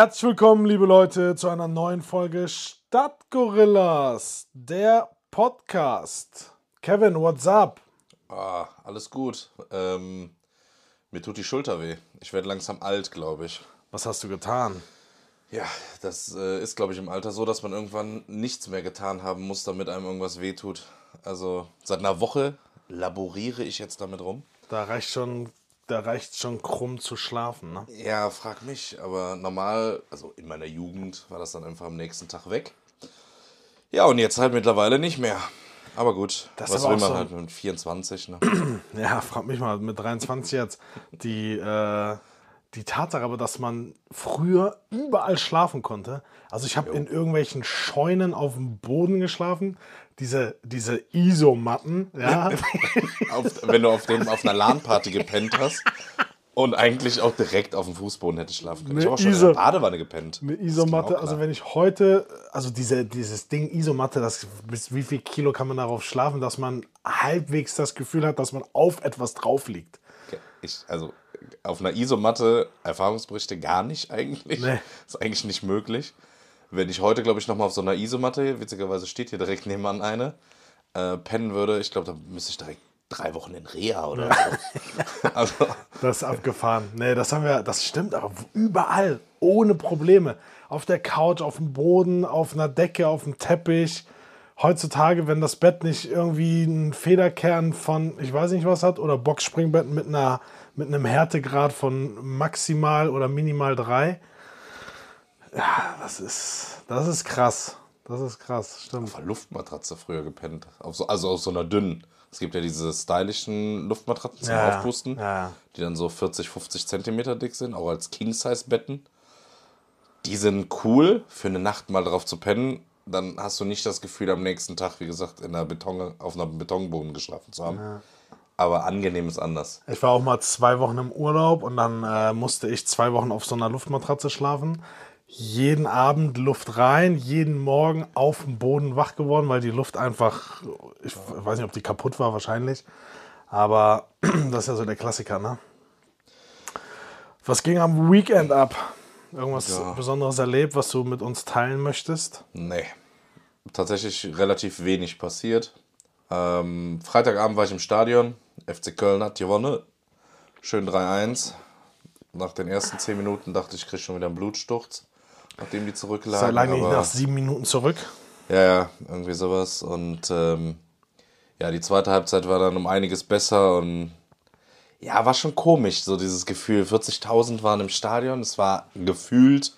Herzlich willkommen, liebe Leute, zu einer neuen Folge Stadtgorillas, der Podcast. Kevin, what's up? Ah, alles gut. Ähm, mir tut die Schulter weh. Ich werde langsam alt, glaube ich. Was hast du getan? Ja, das äh, ist, glaube ich, im Alter so, dass man irgendwann nichts mehr getan haben muss, damit einem irgendwas wehtut. Also seit einer Woche laboriere ich jetzt damit rum. Da reicht schon, da reicht schon krumm zu schlafen, ne? Ja, frag mich. Aber normal, also in meiner Jugend war das dann einfach am nächsten Tag weg. Ja, und jetzt halt mittlerweile nicht mehr. Aber gut, Das was aber will man so- halt mit 24, ne? Ja, frag mich mal, mit 23 jetzt. Die, äh, die Tatsache aber, dass man früher überall schlafen konnte. Also ich habe in irgendwelchen Scheunen auf dem Boden geschlafen. Diese, diese Isomatten, ja. auf, wenn du auf, dem, auf einer LAN-Party gepennt hast und eigentlich auch direkt auf dem Fußboden hättest schlafen können. Ich habe auch schon Iso- in der Badewanne gepennt. Eine Isomatte, auch also wenn ich heute, also diese, dieses Ding Isomatte, das, bis wie viel Kilo kann man darauf schlafen, dass man halbwegs das Gefühl hat, dass man auf etwas drauf liegt. ich, also auf einer Isomatte Erfahrungsberichte gar nicht eigentlich. Nee. Ist eigentlich nicht möglich. Wenn ich heute, glaube ich, nochmal auf so einer Isomatte, witzigerweise steht hier direkt nebenan eine, äh, pennen würde, ich glaube, da müsste ich direkt drei Wochen in Reha oder so. also, Das ist abgefahren. Nee, das haben wir, das stimmt, aber überall, ohne Probleme. Auf der Couch, auf dem Boden, auf einer Decke, auf dem Teppich. Heutzutage, wenn das Bett nicht irgendwie einen Federkern von, ich weiß nicht was hat, oder Boxspringbett mit, einer, mit einem Härtegrad von maximal oder minimal drei. Ja, das ist, das ist krass. Das ist krass, stimmt. auf einer Luftmatratze früher gepennt. Auf so, also auf so einer dünnen. Es gibt ja diese stylischen Luftmatratzen zum Ja, ja. Aufpusten, Ja, ja. die dann so 40, 50 Zentimeter dick sind, auch als King-Size-Betten. Die sind cool, für eine Nacht mal drauf zu pennen. Dann hast du nicht das Gefühl, am nächsten Tag, wie gesagt, in einer Beton, auf einem Betonboden geschlafen zu haben. Aber angenehm ist anders. Ich war auch mal zwei Wochen im Urlaub und dann äh, musste ich zwei Wochen auf so einer Luftmatratze schlafen. Jeden Abend Luft rein, jeden Morgen auf dem Boden wach geworden, weil die Luft einfach, ich weiß nicht, ob die kaputt war, wahrscheinlich. Aber das ist ja so der Klassiker, ne? Was ging am Weekend ab? Irgendwas Ja. Besonderes erlebt, was du mit uns teilen möchtest? Nee. Tatsächlich relativ wenig passiert. Ähm, Freitagabend war ich im Stadion. FC Köln hat gewonnen. Schön 3-1. Nach den ersten 10 Minuten dachte ich, ich kriege schon wieder einen Blutsturz, nachdem die zurücklagen. Sei lange nach sieben Minuten zurück. Ja, ja, irgendwie sowas. Und ähm, ja, die zweite Halbzeit war dann um einiges besser und ja, war schon komisch, so dieses Gefühl. 40.000 waren im Stadion. Es war gefühlt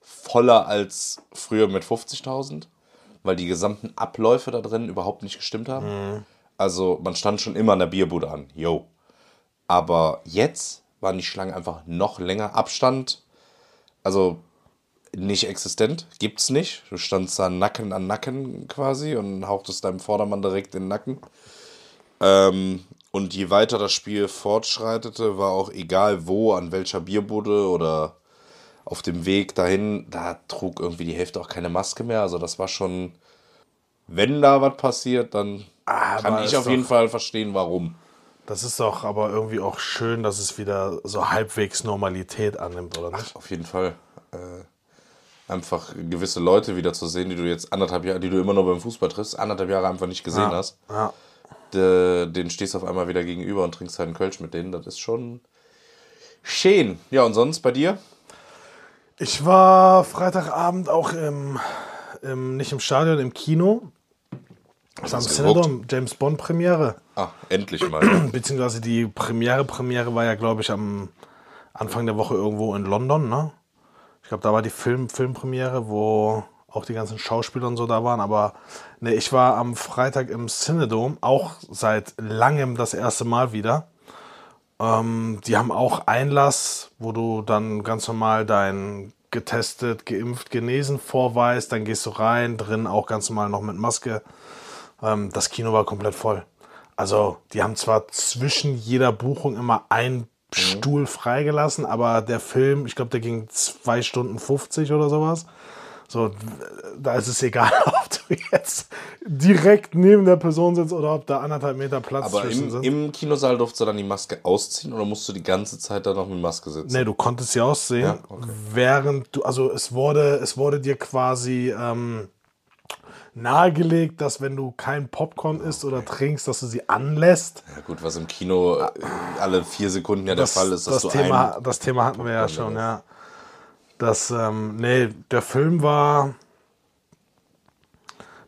voller als früher mit 50.000, weil die gesamten Abläufe da drin überhaupt nicht gestimmt haben. Also man stand schon immer an der Bierbude an, yo. Aber jetzt waren die Schlangen einfach noch länger. Abstand, also nicht existent, gibt's nicht. Du standst da Nacken an Nacken quasi und hauchtest deinem Vordermann direkt in den Nacken. Ähm, und je weiter das Spiel fortschreitete, war auch egal wo, an welcher Bierbude oder auf dem Weg dahin, da trug irgendwie die Hälfte auch keine Maske mehr. Also das war schon, wenn da was passiert, dann Aber kann ich auf jeden Fall verstehen, warum. Das ist doch aber irgendwie auch schön, dass es wieder so halbwegs Normalität annimmt, oder nicht? Auf jeden Fall. Äh, einfach gewisse Leute wieder zu sehen, die du jetzt anderthalb Jahre, die du immer nur beim Fußball triffst, anderthalb Jahre einfach nicht gesehen hast. Ja. De, denen stehst du auf einmal wieder gegenüber und trinkst halt einen Kölsch mit denen. Das ist schon schön. Ja, und sonst bei dir? Ich war Freitagabend auch im, im nicht im Stadion, im Kino. War am? Cinedom, James Bond Premiere. Ah, endlich mal. Beziehungsweise die Premiere, Premiere war ja, glaube ich, am Anfang der Woche irgendwo in London, ne? Ich glaube, da war die Film, Filmpremiere, wo auch die ganzen Schauspieler und so da waren. Aber ne, ich war am Freitag im Cinedom, auch seit langem das erste Mal wieder. Ähm, die haben auch Einlass, wo du dann ganz normal dein getestet, geimpft, genesen vorweist. Dann gehst du rein, drin auch ganz normal noch mit Maske. Ähm, das Kino war komplett voll. Also, die haben zwar zwischen jeder Buchung immer einen Stuhl freigelassen, aber der Film, ich glaube, der ging 2 Stunden 50 oder sowas. So, da ist es egal, ob du jetzt direkt neben der Person sitzt oder ob da anderthalb Meter Platz Aber zwischen im, sind. im Kinosaal durftest du dann die Maske ausziehen oder musst du die ganze Zeit da noch mit Maske sitzen? Nee, du konntest sie aussehen, Ja, okay. während du, also es wurde, es wurde dir quasi ähm, nahegelegt, dass wenn du kein Popcorn isst oder trinkst, dass du sie anlässt. Ja, gut, was im Kino äh, alle vier Sekunden ja der Fall ist, dass das du Thema, das Thema hatten wir ja Popcorn schon, ja. Das, ähm, nee, der Film war,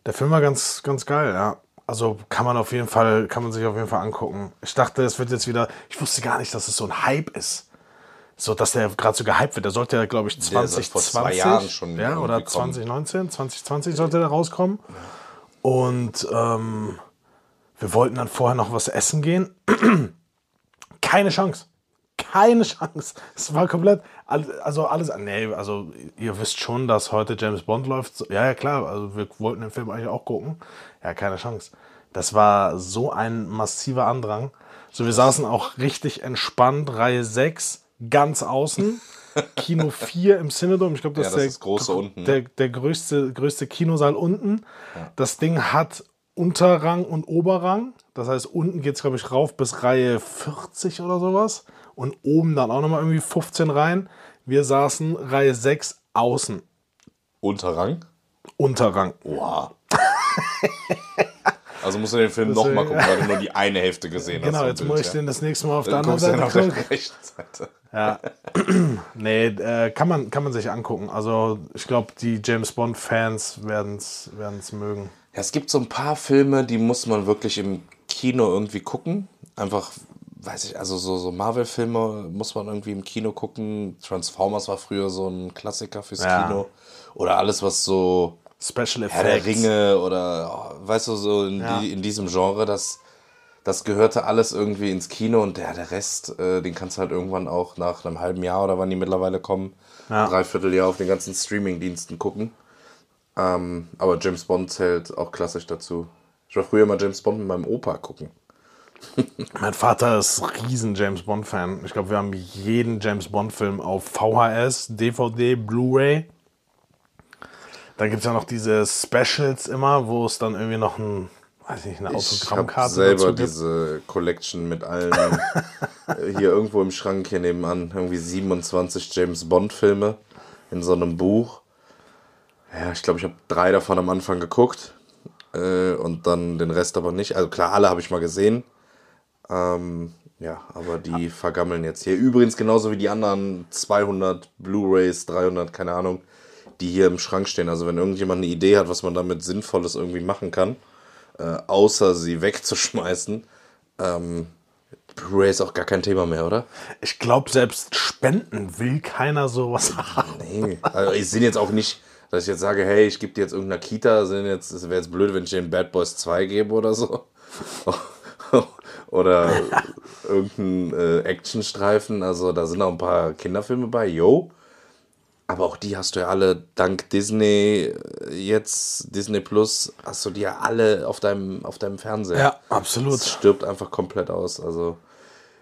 der Film war ganz, ganz geil, ja. Also kann man auf jeden Fall, kann man sich auf jeden Fall angucken. Ich dachte, es wird jetzt wieder, ich wusste gar nicht, dass es so ein Hype ist. So, dass der gerade so gehypt wird. Der sollte ja, glaube ich, Der ist 2020. vor zwei Jahren schon Ja, oder irgendwie kommen. 2019, 2020 sollte der rauskommen. Und ähm, wir wollten dann vorher noch was essen gehen. Keine Chance. Keine Chance. Es war komplett, also alles, nee, also ihr wisst schon, dass heute James Bond läuft. Ja, ja, klar, also wir wollten den Film eigentlich auch gucken. Ja, keine Chance. Das war so ein massiver Andrang. So, wir saßen auch richtig entspannt, Reihe 6, ganz außen. Kino 4 im Cinedom. Ich glaube, das, Ja, das ist der, große unten, ne? der, der größte, größte Kinosaal unten. Das Ding hat Unterrang und Oberrang. Das heißt, unten geht es, glaube ich, rauf bis Reihe 40 oder sowas. Und oben dann auch nochmal irgendwie 15 Reihen. Wir saßen Reihe 6 außen. Unterrang. Unterrang. Wow. also musst du den Film nochmal gucken, weil du nur die eine Hälfte gesehen hast. Genau, jetzt Bild, muss ich ja. den das nächste Mal auf der Dann anderen guckst du Seite auf der rechten Seite. Ja. nee, äh, kann, man, kann man sich angucken. Also, ich glaube, die James Bond-Fans werden es mögen. Ja, es gibt so ein paar Filme, die muss man wirklich im Kino irgendwie gucken. Einfach, weiß ich, also so, so Marvel-Filme muss man irgendwie im Kino gucken. Transformers war früher so ein Klassiker fürs Ja. Kino. Oder alles, was so Special Herr der Effects. Ringe oder, oh, weißt du, so in, Ja. die, in diesem Genre, das, das gehörte alles irgendwie ins Kino und der, der Rest, äh, den kannst du halt irgendwann auch nach einem halben Jahr oder wann die mittlerweile kommen, Ja. dreiviertel Jahr auf den ganzen Streaming-Diensten gucken. Ähm, aber James Bond zählt auch klassisch dazu. Ich war früher mal James Bond mit meinem Opa gucken. Mein Vater ist riesen James Bond-Fan. Ich glaube, wir haben jeden James Bond-Film auf VHS, DVD, Blu-ray. Dann gibt es ja noch diese Specials immer, wo es dann irgendwie noch ein, weiß nicht, eine Ich habe Autogrammkarte selber dazu gibt. diese Collection mit allen äh, hier irgendwo im Schrank hier nebenan. Irgendwie 27 James Bond Filme in so einem Buch. Ja, ich glaube, ich habe drei davon am Anfang geguckt äh, und dann den Rest aber nicht. Also klar, alle habe ich mal gesehen. Ähm, ja, aber die vergammeln jetzt hier. Übrigens genauso wie die anderen 200 Blu-rays, 300, keine Ahnung, die hier im Schrank stehen. Also wenn irgendjemand eine Idee hat, was man damit Sinnvolles irgendwie machen kann, äh, außer sie wegzuschmeißen, ähm, Blu-ray ist auch gar kein Thema mehr, oder? Ich glaube, selbst Spenden will keiner sowas haben. Nee. Also ich sehe jetzt auch nicht, dass ich jetzt sage, hey, ich gebe dir jetzt irgendeiner Kita, sind jetzt, es wäre jetzt blöd, wenn ich den Bad Boys 2 gebe oder so. oder irgendeinen äh, Actionstreifen. Also da sind auch ein paar Kinderfilme bei, yo. Aber auch die hast du ja alle dank Disney äh, jetzt, Disney Plus, hast du die ja alle auf deinem, auf deinem Fernseher. Ja, absolut. Es stirbt einfach komplett aus. Also,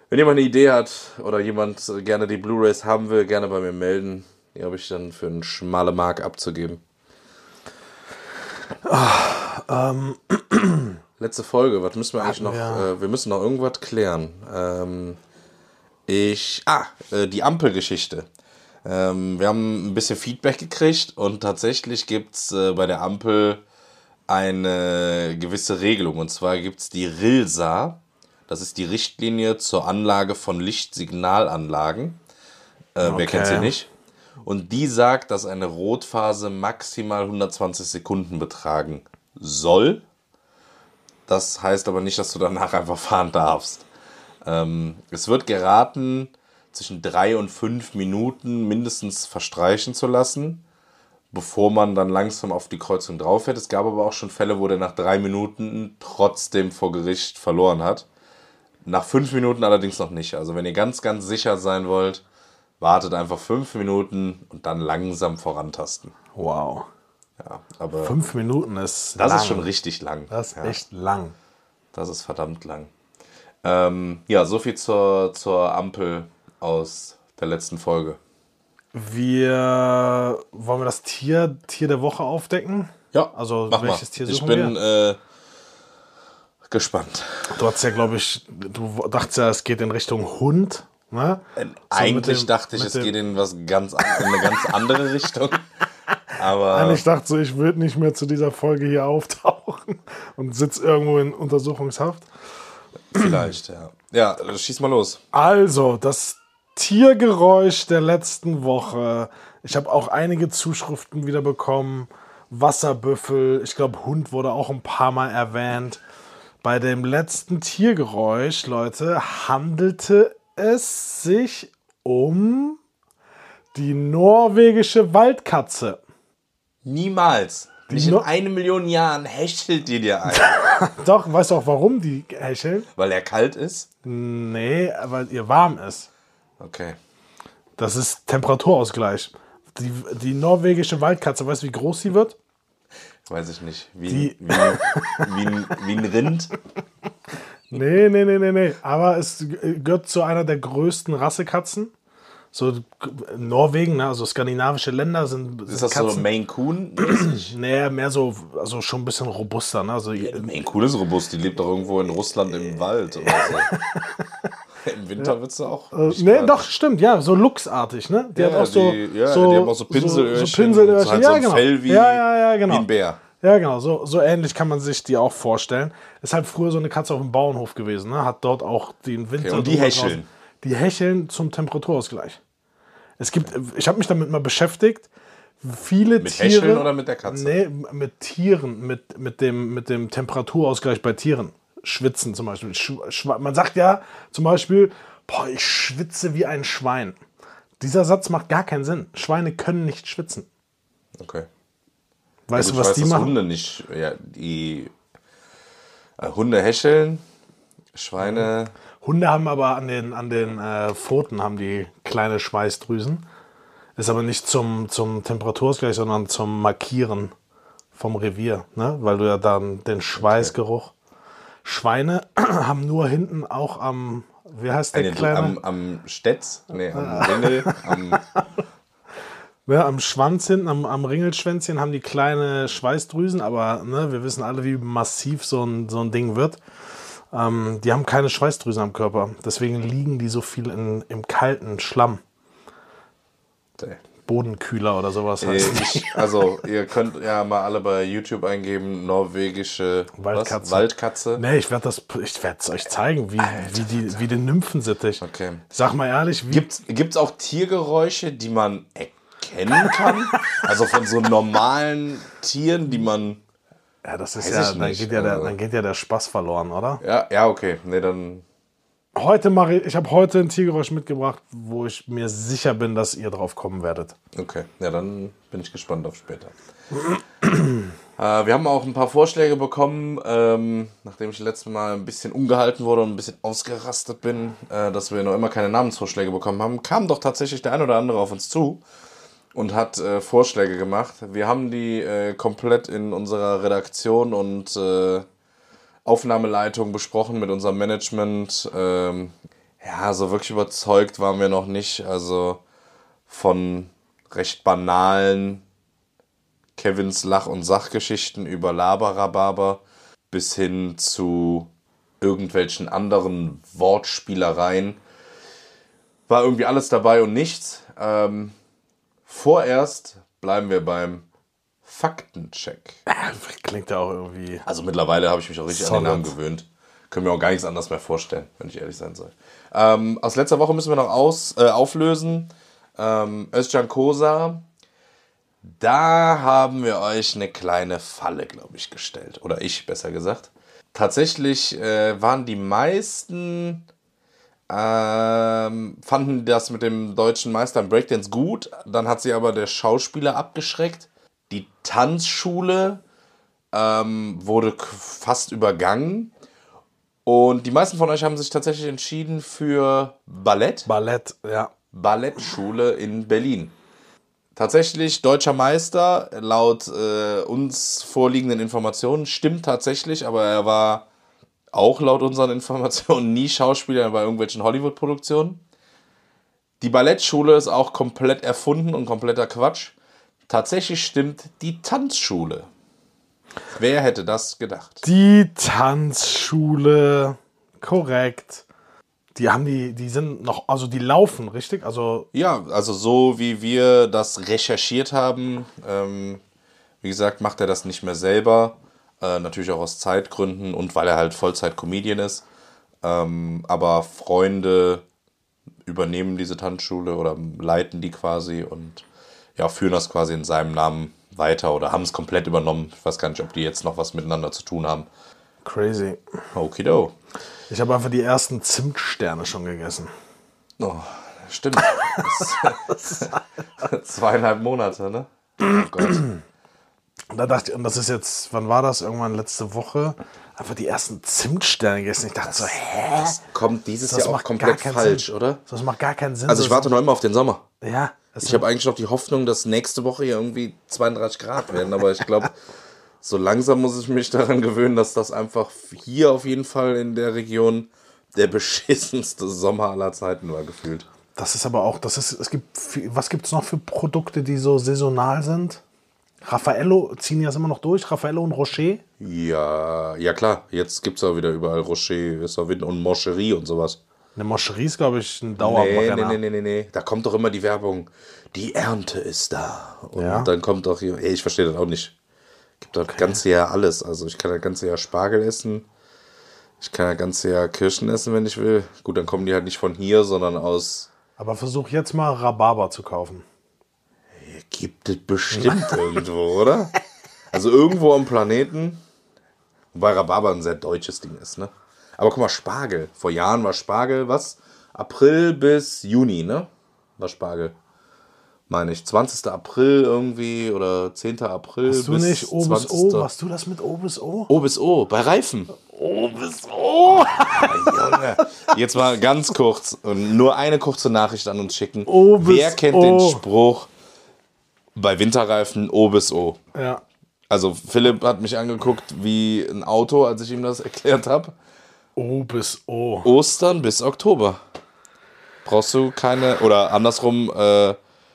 wenn jemand eine Idee hat oder jemand gerne die Blu-Rays haben will, gerne bei mir melden. Die habe ich dann für einen schmale Mark abzugeben. Letzte Folge, was müssen wir eigentlich noch? wir- Äh, wir müssen noch irgendwas klären. Ähm, ich. Ah, äh, die Ampelgeschichte. Ähm, wir haben ein bisschen Feedback gekriegt und tatsächlich gibt es äh, bei der Ampel eine gewisse Regelung. Und zwar gibt es die RILSA. Das ist die Richtlinie zur Anlage von Lichtsignalanlagen. Äh, Wer kennt sie Okay. nicht? Und die sagt, dass eine Rotphase maximal 120 Sekunden betragen soll. Das heißt aber nicht, dass du danach einfach fahren darfst. Ähm, es wird geraten, zwischen drei und fünf Minuten mindestens verstreichen zu lassen, bevor man dann langsam auf die Kreuzung drauf fährt. Es gab aber auch schon Fälle, wo der nach drei Minuten trotzdem vor Gericht verloren hat. Nach fünf Minuten allerdings noch nicht. Also wenn ihr ganz, ganz sicher sein wollt, wartet einfach fünf Minuten und dann langsam vorantasten. Wow. Ja, aber Fünf Minuten ist das lang. ist schon richtig lang. Das ist ja. echt lang. Das ist verdammt lang. Ähm, ja, soviel zur, zur Ampel aus der letzten Folge. Wir wollen wir das Tier, Tier der Woche aufdecken? Ja, Also welches mal. Tier Ich suchen bin wir? äh, gespannt. Du hast ja, glaube ich, du dachtest ja, es geht in Richtung Hund. Ne? So mit Eigentlich dem- dachte ich, es geht in, was ganz, an- in eine ganz andere Richtung. Aber Nein, ich dachte so, ich würde nicht mehr zu dieser Folge hier auftauchen und sitze irgendwo in Untersuchungshaft. vielleicht, ja. Ja, schieß mal los. Also, das Tiergeräusch der letzten Woche. Ich habe auch einige Zuschriften wieder bekommen. Wasserbüffel, ich glaube, Hund wurde auch ein paar Mal erwähnt. Bei dem letzten Tiergeräusch, Leute, handelte es sich um die norwegische Waldkatze. Niemals. Nicht in No- eine Million Jahren hechelt die dir ein. Doch, weißt du auch, warum die hecheln? Weil er kalt ist? Nee, weil ihr warm ist. Okay. Das ist Temperaturausgleich. Die, die norwegische Waldkatze, weißt du, wie groß sie wird? Weiß ich nicht. Wie, Die- wie, wie, ein, wie ein Rind. Nee, nee, nee, nee, nee. Aber es gehört zu einer der größten Rassekatzen. So Norwegen, ne? also skandinavische Länder sind, Ist das so Maine Coon? Nee, mehr so, also schon ein bisschen robuster. Ne? Also, Maine Coon ist robust. Die lebt doch irgendwo in Russland im Wald oder so. Im Winter wird sie auch. nicht nee, doch, stimmt, ja, so luchsartig, ne? Die Ja, hat auch so, die, ja, so, die haben auch so Pinselöhrchen. So, so Pinselöhrchen, halt ja, so ein genau. Fell wie, ja, ja, ja, genau. wie ein Bär. Ja, genau, so, so ähnlich kann man sich die auch vorstellen. Ist halt früher so eine Katze auf dem Bauernhof gewesen, ne? Hat dort auch den Winter. Okay, und die hecheln? Die hecheln zum Temperaturausgleich. Es gibt, ich habe mich damit mal beschäftigt, viele Mit Tiere. Hecheln oder mit der Katze? Nee, mit Tieren, mit, mit, dem, mit dem Temperaturausgleich bei Tieren. Schwitzen zum Beispiel. Man sagt ja zum Beispiel, boah, ich schwitze wie ein Schwein. Dieser Satz macht gar keinen Sinn. Schweine können nicht schwitzen. Okay. Weißt Gut, du, was weiß, die machen? Hunde nicht. Ja, die äh, Hunde hecheln, Schweine. Hunde haben aber an den, an den äh, Pfoten haben die kleine Schweißdrüsen. Ist aber nicht zum, zum Temperaturausgleich, sondern zum Markieren vom Revier, ne? weil du ja dann den Schweißgeruch. Schweine haben nur hinten auch am, wie heißt der Nee, kleine? am, am Stetz, nee, am Ringel, am, Ne, am Schwanz hinten, am, am Ringelschwänzchen haben die kleine Schweißdrüsen, aber ne, wir wissen alle, wie massiv so ein, so ein Ding wird. Ähm, die haben keine Schweißdrüsen am Körper. Deswegen liegen die so viel in, im kalten Schlamm. nee. Bodenkühler oder sowas Äh, heißt. ich, also, ihr könnt ja mal alle bei YouTube eingeben, norwegische Waldkatze. Was? Waldkatze. Nee, ich werde das, ich werde es euch zeigen, wie, wie, die, wie den Nymphensittich. Okay. Sag mal ehrlich, wie, Gibt's, gibt's auch Tiergeräusche, die man erkennen kann? also von so normalen Tieren, die man. ja, das ist Weiß ja, dann nicht, geht ja, der, also. dann geht ja der Spaß verloren, oder? Ja, ja, okay. Nee, dann. Heute mache ich, ich habe heute ein Tiergeräusch mitgebracht, wo ich mir sicher bin, dass ihr drauf kommen werdet. Okay. Ja, dann bin ich gespannt auf später. äh, wir haben auch ein paar Vorschläge bekommen, ähm, nachdem ich letztes Mal ein bisschen ungehalten wurde und ein bisschen ausgerastet bin, äh, dass wir noch immer keine Namensvorschläge bekommen haben, kam doch tatsächlich der ein oder andere auf uns zu und hat äh, Vorschläge gemacht. Wir haben die äh, komplett in unserer Redaktion und äh, Aufnahmeleitung besprochen mit unserem Management. Ähm, ja, so wirklich überzeugt waren wir noch nicht. Also von recht banalen Kevins Lach- und Sachgeschichten über Laberababer bis hin zu irgendwelchen anderen Wortspielereien. War irgendwie alles dabei und nichts. Ähm, vorerst bleiben wir beim Faktencheck. Klingt ja auch irgendwie. Also mittlerweile habe ich mich auch richtig an Solid. den Namen gewöhnt. Können mir auch gar nichts anderes mehr vorstellen, wenn ich ehrlich sein soll. Ähm, aus letzter Woche müssen wir noch aus, äh, auflösen. Ähm, Özcan Kosa. Da haben wir euch eine kleine Falle, glaube ich, gestellt. Oder ich, besser gesagt. Tatsächlich äh, waren die meisten ähm, fanden das mit dem deutschen Meister im Breakdance gut. Dann hat sie aber der Schauspieler abgeschreckt. Die Tanzschule ähm, wurde fast übergangen. Und die meisten von euch haben sich tatsächlich entschieden für Ballett. Ballett, ja. Ballettschule in Berlin. Tatsächlich deutscher Meister, laut äh, uns vorliegenden Informationen, stimmt tatsächlich, aber er war auch laut unseren Informationen nie Schauspieler bei irgendwelchen Hollywood-Produktionen. Die Ballettschule ist auch komplett erfunden und kompletter Quatsch. Tatsächlich stimmt die Tanzschule. Wer hätte das gedacht? Die Tanzschule, korrekt. Die haben die, die sind noch, also die laufen, richtig? Also Ja, also so wie wir das recherchiert haben, ähm, wie gesagt, macht er das nicht mehr selber. Äh, natürlich auch aus Zeitgründen und weil er halt Vollzeit-Comedian ist. Ähm, aber Freunde übernehmen diese Tanzschule oder leiten die quasi und ja, führen das quasi in seinem Namen weiter oder haben es komplett übernommen. Ich weiß gar nicht, ob die jetzt noch was miteinander zu tun haben. crazy. Okido. Ich habe einfach die ersten Zimtsterne schon gegessen. Oh, stimmt. Das zweieinhalb Monate, ne? Oh Gott. Und da dachte ich, und das ist jetzt, wann war das? Irgendwann letzte Woche. Einfach die ersten Zimtsterne gegessen. Ich dachte so, hä? Das kommt dieses Das Jahr auch macht komplett falsch, Sinn. oder? Das macht gar keinen Sinn. Also ich Das warte noch immer auf den Sommer. Ja. Das Ich habe eigentlich noch die Hoffnung, dass nächste Woche hier irgendwie 32 Grad werden, aber ich glaube, so langsam muss ich mich daran gewöhnen, dass das einfach hier auf jeden Fall in der Region der beschissenste Sommer aller Zeiten war gefühlt. Das ist aber auch, das ist, es gibt, was gibt es noch für Produkte, die so saisonal sind? Raffaello ziehen die das immer noch durch, Raffaello und Rocher. Ja, ja klar, jetzt gibt es auch wieder überall Rocher, und Moncherie und sowas. Eine Moscherie ist, glaube ich, ein Nee, Dauerbrenner. nee, nee, nee, nee, nee. Da kommt doch immer die Werbung. Die Ernte ist da. Und Ja. dann kommt doch hier. Ey, ich verstehe das auch nicht. Gibt doch das ganze Jahr alles. Also ich kann das ganze Jahr Spargel essen. Ich kann das ganze Jahr Kirschen essen, wenn ich will. Gut, dann kommen die halt nicht von hier, sondern aus. Aber versuch jetzt mal Rhabarber zu kaufen. Gibt es bestimmt irgendwo, oder? Also irgendwo am Planeten. Wobei Rhabarber ein sehr deutsches Ding ist, ne? Aber guck mal, Spargel. Vor Jahren war Spargel, was? April bis Juni, ne? War Spargel. Meine ich. 20. April irgendwie oder 10. April Hast du bis nicht O bis 20. O? Hast du das mit O bis O? O bis O, bei Reifen. O bis O! Junge. Jetzt mal ganz kurz und nur eine kurze Nachricht an uns schicken. O bis Wer kennt O. den Spruch bei Winterreifen O bis O? Ja. Also Philipp hat mich angeguckt wie ein Auto, als ich ihm das erklärt habe. O bis O. Ostern bis Oktober. Brauchst du keine, oder andersrum, äh,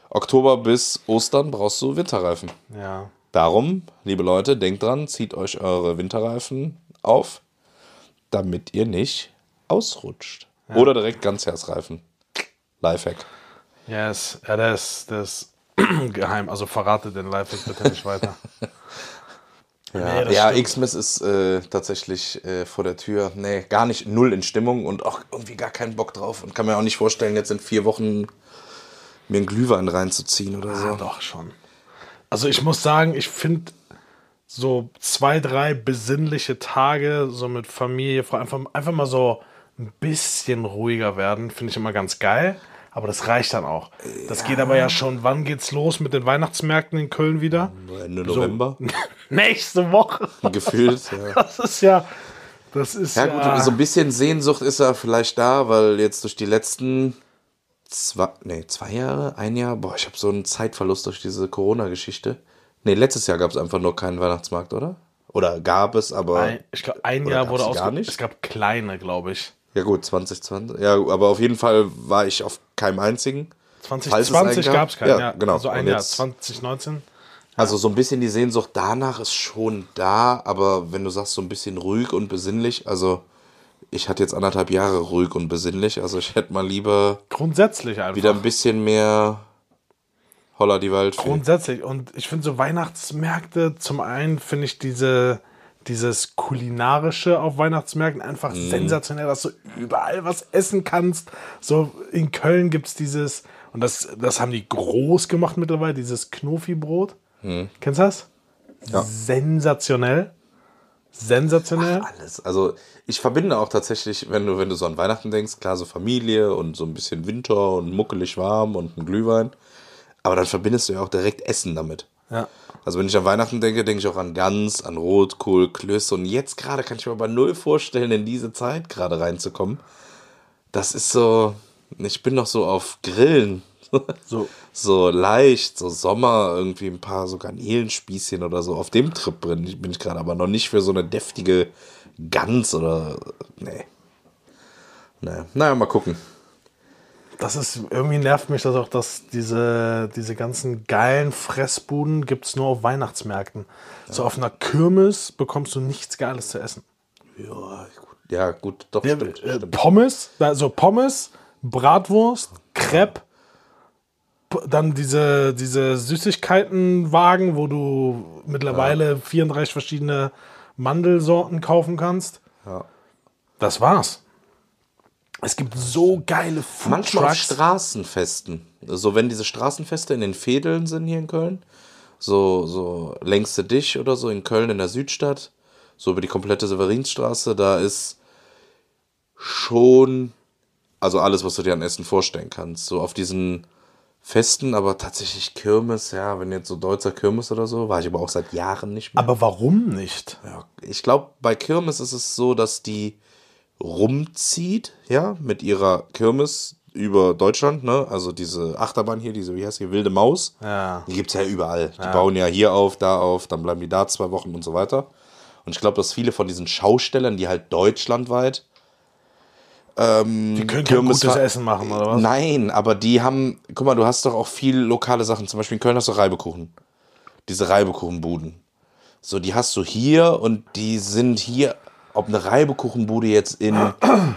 Oktober bis Ostern brauchst du Winterreifen. Ja. Darum, liebe Leute, denkt dran, zieht euch eure Winterreifen auf, damit ihr nicht ausrutscht. Oder direkt Ganzjahrsreifen. Lifehack. Yes. Ja, das, das ist geheim. Also verrate den Lifehack bitte nicht weiter. Ja, das ja. Xmas ist äh, tatsächlich äh, vor der Tür. Nee, gar nicht null in Stimmung und auch irgendwie gar keinen Bock drauf. Und kann mir auch nicht vorstellen, jetzt in vier Wochen mir einen Glühwein reinzuziehen oder so. Ja, doch schon. Also ich muss sagen, ich finde so zwei, drei besinnliche Tage, so mit Familie, einfach, einfach mal so ein bisschen ruhiger werden, finde ich immer ganz geil. Aber das reicht dann auch. Das geht aber ja schon, wann geht's los mit den Weihnachtsmärkten in Köln wieder? Ende November. Nächste Woche. Gefühlt. Ja. Das ist ja, das ist Ja, ja, gut, so ein bisschen Sehnsucht ist ja vielleicht da, weil jetzt durch die letzten zwei, nee, zwei Jahre, ein Jahr, boah, ich habe so einen Zeitverlust durch diese Corona-Geschichte. Nee, letztes Jahr gab es einfach nur keinen Weihnachtsmarkt, oder? Oder gab es, aber. ein, ich glaube, ein Jahr wurde die aus. gar nicht? Es gab kleine, glaube ich. Ja, gut, 2020. Ja, aber auf jeden Fall war ich auf keinem einzigen. Falls es 2020 einen gab es keinen, Ja, ja. genau. Also ein Jahr, jetzt- 2019. Also so ein bisschen die Sehnsucht danach ist schon da, aber wenn du sagst, so ein bisschen ruhig und besinnlich, also ich hatte jetzt anderthalb Jahre ruhig und besinnlich, also ich hätte mal lieber Grundsätzlich einfach. wieder ein bisschen mehr Holla die Waldfee. Grundsätzlich. Und ich finde so Weihnachtsmärkte, zum einen finde ich diese, dieses kulinarische auf Weihnachtsmärkten einfach Mhm. sensationell, dass du überall was essen kannst. So in Köln gibt es dieses, und das, das haben die groß gemacht mittlerweile, dieses Knofi-Brot. Kennst du das? Ja. Sensationell. Sensationell. Alles. Also ich verbinde auch tatsächlich, wenn du, wenn du so an Weihnachten denkst, klar so Familie und so ein bisschen Winter und muckelig warm und ein Glühwein. Aber dann verbindest du ja auch direkt Essen damit. Ja. Also wenn ich an Weihnachten denke, denke ich auch an Gans, an Rotkohl, Klöße. Und jetzt gerade kann ich mir aber null vorstellen, in diese Zeit gerade reinzukommen. Das ist so, ich bin noch so auf Grillen. So. so leicht, so Sommer, irgendwie ein paar so Garnelenspießchen oder so. Auf dem Trip bin ich, bin ich gerade, aber noch nicht für so eine deftige Gans oder. Nee. Nee. Naja, mal gucken. Das ist, irgendwie nervt mich das auch, dass diese, diese ganzen geilen Fressbuden gibt es nur auf Weihnachtsmärkten. So auf einer Kirmes bekommst du nichts Geiles zu essen. Ja, gut, ja, gut doch, Ja, stimmt, äh, stimmt. Pommes, also Pommes, Bratwurst, Crepe, dann diese, diese Süßigkeitenwagen, wo du mittlerweile 34 verschiedene Mandelsorten kaufen kannst. Ja. Das war's. Es gibt so geile Food Manchmal auf. Straßenfesten. So, wenn diese Straßenfeste in den Fädeln sind hier in Köln, so, so längste Dich oder so in Köln in der Südstadt, so über die komplette Severinsstraße, da ist schon, also alles, was du dir an Essen vorstellen kannst. So auf diesen Festen, aber tatsächlich Kirmes, ja, wenn jetzt so Deutzer Kirmes oder so, war ich aber auch seit Jahren nicht mehr. Aber warum nicht? Ja, ich glaube, bei Kirmes ist es so, dass die rumzieht, ja, mit ihrer Kirmes über Deutschland, ne? Also diese Achterbahn hier, diese, wie heißt die, wilde Maus. Ja. Die gibt es ja überall. Die bauen ja hier auf, da auf, dann bleiben die da zwei Wochen und so weiter. Und ich glaube, dass viele von diesen Schaustellern, die halt deutschlandweit Die können kein gutes Essen machen, oder was? Nein, aber die haben, guck mal, du hast doch auch viel lokale Sachen. Zum Beispiel in Köln hast du Reibekuchen. Diese Reibekuchenbuden. So, die hast du hier und die sind hier, ob eine Reibekuchenbude jetzt in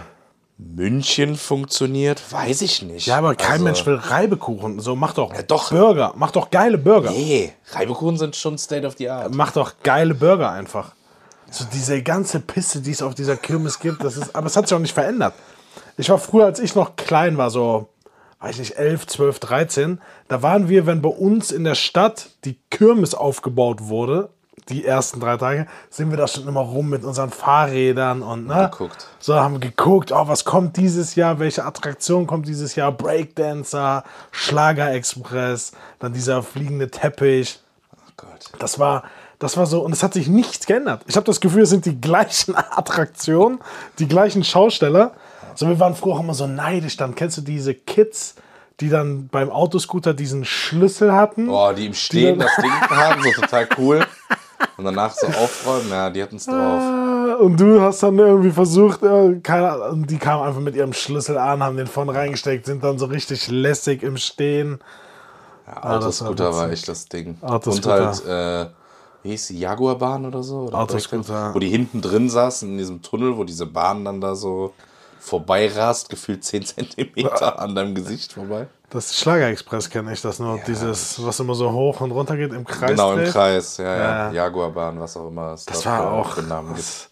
München funktioniert, weiß ich nicht. Ja, aber kein Also, Mensch will Reibekuchen. So, mach doch, doch. Burger. Mach doch geile Burger. Nee, Reibekuchen sind schon State of the Art. Mach doch geile Burger einfach. So diese ganze Pisse, die es auf dieser Kirmes gibt, das ist, aber es hat sich auch nicht verändert. Ich war früher, als ich noch klein war, so, weiß ich nicht, 11, 12, 13, da waren wir, wenn bei uns in der Stadt die Kirmes aufgebaut wurde, die ersten drei Tage, sind wir da schon immer rum mit unseren Fahrrädern und ne, Geguckt. so haben geguckt, oh, was kommt dieses Jahr, welche Attraktion kommt dieses Jahr, Breakdancer, Schlager Express, dann dieser fliegende Teppich. Oh Gott. Das war, das war so, und es hat sich nichts geändert. Ich habe das Gefühl, es sind die gleichen Attraktionen, die gleichen Schausteller. So, wir waren früher auch immer so neidisch. Dann kennst du diese Kids, die dann beim Autoscooter diesen Schlüssel hatten. Boah, die im Stehen dann- das Ding haben, so total cool. Und danach so aufräumen, ja, die hatten es drauf. Und du hast dann irgendwie versucht, äh, keine Ahnung, die kamen einfach mit ihrem Schlüssel an, haben den vorne reingesteckt, sind dann so richtig lässig im Stehen. Ja, Ah, das Autoscooter war war echt das Ding. Autoscooter. Und halt, äh, wie hieß die Jaguarbahn oder so? Oder Autoscooter. Wo die hinten drin saßen in diesem Tunnel, wo diese Bahn dann da so vorbeirast, gefühlt 10 Zentimeter an deinem Gesicht vorbei. Das Schlager-Express kenne ich, das nur, dieses, was immer so hoch und runter geht im Kreis. genau, im dreht. Kreis, ja, ja. Ja. Jaguarbahn, was auch immer es Das war auch. Namen gibt.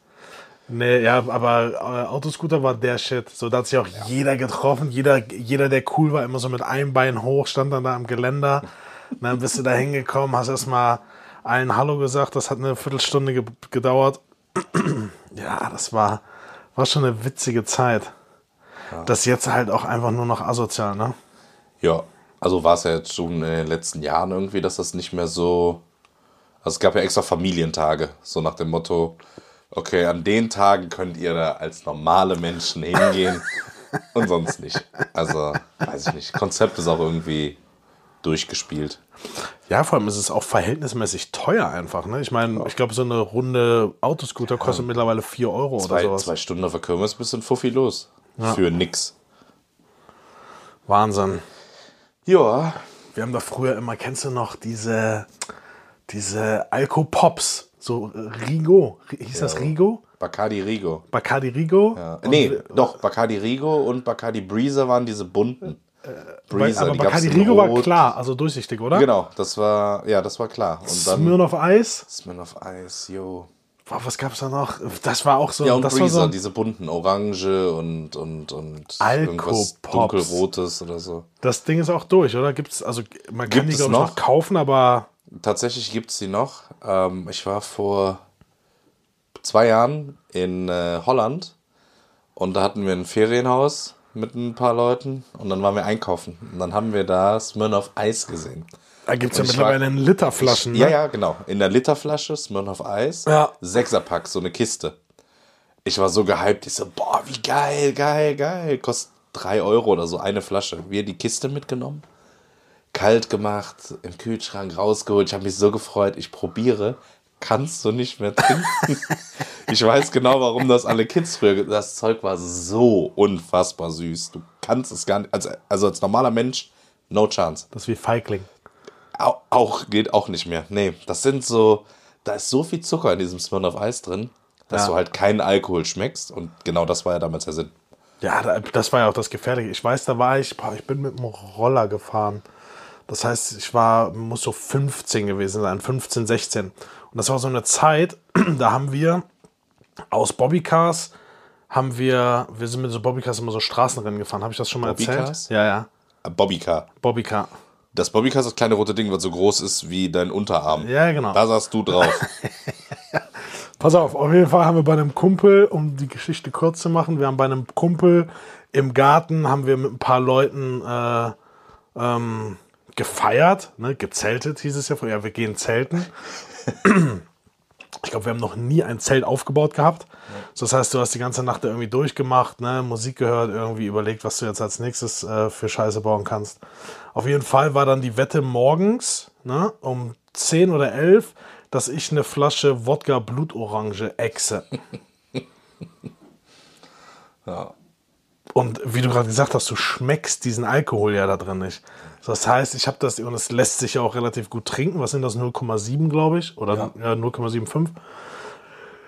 Nee, ja, aber äh, Autoscooter war der Shit. So, da hat sich auch jeder getroffen. Jeder, jeder, der cool war, immer so mit einem Bein hoch, stand dann da am Geländer. Und dann bist du da hingekommen, hast erstmal allen Hallo gesagt. Das hat eine Viertelstunde ge gedauert. ja, das war, war schon eine witzige Zeit. Das ist jetzt halt auch einfach nur noch asozial, ne? Ja, also war es ja jetzt schon in den letzten Jahren irgendwie, dass das nicht mehr so. Also es gab ja extra Familientage, so nach dem Motto, okay, an den Tagen könnt ihr da als normale Menschen hingehen und sonst nicht. Also, weiß ich nicht. Konzept ist auch irgendwie durchgespielt. Ja, vor allem ist es auch verhältnismäßig teuer einfach. Ne? Ich meine, ich glaube, so eine Runde Autoscooter kostet mittlerweile 4 Euro oder Zwei, sowas. zwei Stunden auf der Kirmes bist du ein Fuffi los. Für nix. Wahnsinn. Ja, Wir haben da früher immer, kennst du noch diese, diese Alkopops? So äh, Rigo. Hieß das Rigo? Bacardi Rigo. Bacardi Rigo? Ja. Nee, doch, Bacardi Rigo und Bacardi Breezer waren diese bunten. Breezer, aber die Bacardi Rigo war klar, also durchsichtig, oder? Genau, das war, ja, das war klar. Und dann Smirnoff Eis. Smirnoff Eis, yo. Boah, was gab's da noch? Das war auch so. Ja, und das Breezer, so, diese bunten, orange und, und, und Alko-Pops. dunkelrotes oder so. Das Ding ist auch durch, oder? Gibt's, also man kann Gibt die, glaube ich, noch kaufen, aber Tatsächlich gibt es die noch. Ähm, ich war vor zwei Jahren in äh, Holland und da hatten wir ein Ferienhaus mit ein paar Leuten und dann waren wir einkaufen. Und dann haben wir da Smirnoff Eis gesehen. da gibt's ja Und ich mittlerweile war- in Literflaschen. Ne? Ja, ja, genau. In der Literflasche Smirnoff Eis. Ja. Sechserpack, so eine Kiste. Ich war so gehypt. Ich so, boah, wie geil, geil, geil. Kostet drei Euro oder so eine Flasche. Wir die Kiste mitgenommen, kalt gemacht, im Kühlschrank rausgeholt. Ich habe mich so gefreut. Ich probiere. Kannst du nicht mehr trinken? ich weiß genau, warum das alle Kids früher. Das Zeug war so unfassbar süß. Du kannst es gar nicht. Also, also als normaler Mensch, no chance. Das ist wie Feigling. Auch, auch geht auch nicht mehr. Nee, das sind so, da ist so viel Zucker in diesem Smirnoff Eis drin, dass Ja. du halt keinen Alkohol schmeckst. Und genau das war ja damals der Sinn. Ja, da- das war ja auch das Gefährliche. Ich weiß, da war ich, boah, ich bin mit dem Roller gefahren. Das heißt, ich war, muss so 15 gewesen sein, 15, 16. Und das war so eine Zeit, da haben wir aus Bobbycars, haben wir, wir sind mit so Bobbycars immer so Straßenrennen gefahren. Habe ich das schon mal Bobbycars? erzählt? Ja, ja. Äh, Bobbycar. Bobbycar. Das Bobbycar ist das kleine rote Ding, was so groß ist wie dein Unterarm. Ja, genau. Da saßt du drauf. Pass auf, auf jeden Fall haben wir bei einem Kumpel, um die Geschichte kurz zu machen, wir haben bei einem Kumpel im Garten, haben wir mit ein paar Leuten äh, ähm, gefeiert, ne, gezeltet hieß es ja vorher, ja, wir gehen zelten. Ich glaube, wir haben noch nie ein Zelt aufgebaut gehabt. So, das heißt, du hast die ganze Nacht da irgendwie durchgemacht, ne, Musik gehört, irgendwie überlegt, was du jetzt als nächstes äh, für Scheiße bauen kannst. Auf jeden Fall war dann die Wette morgens, ne, um 10 oder 11, dass ich eine Flasche Wodka Blutorange exe. ja. Und wie du gerade gesagt hast, du schmeckst diesen Alkohol ja da drin nicht. Das heißt, ich habe das, und es lässt sich ja auch relativ gut trinken. Was sind das? 0,7, glaube ich. Oder ja. 0,75.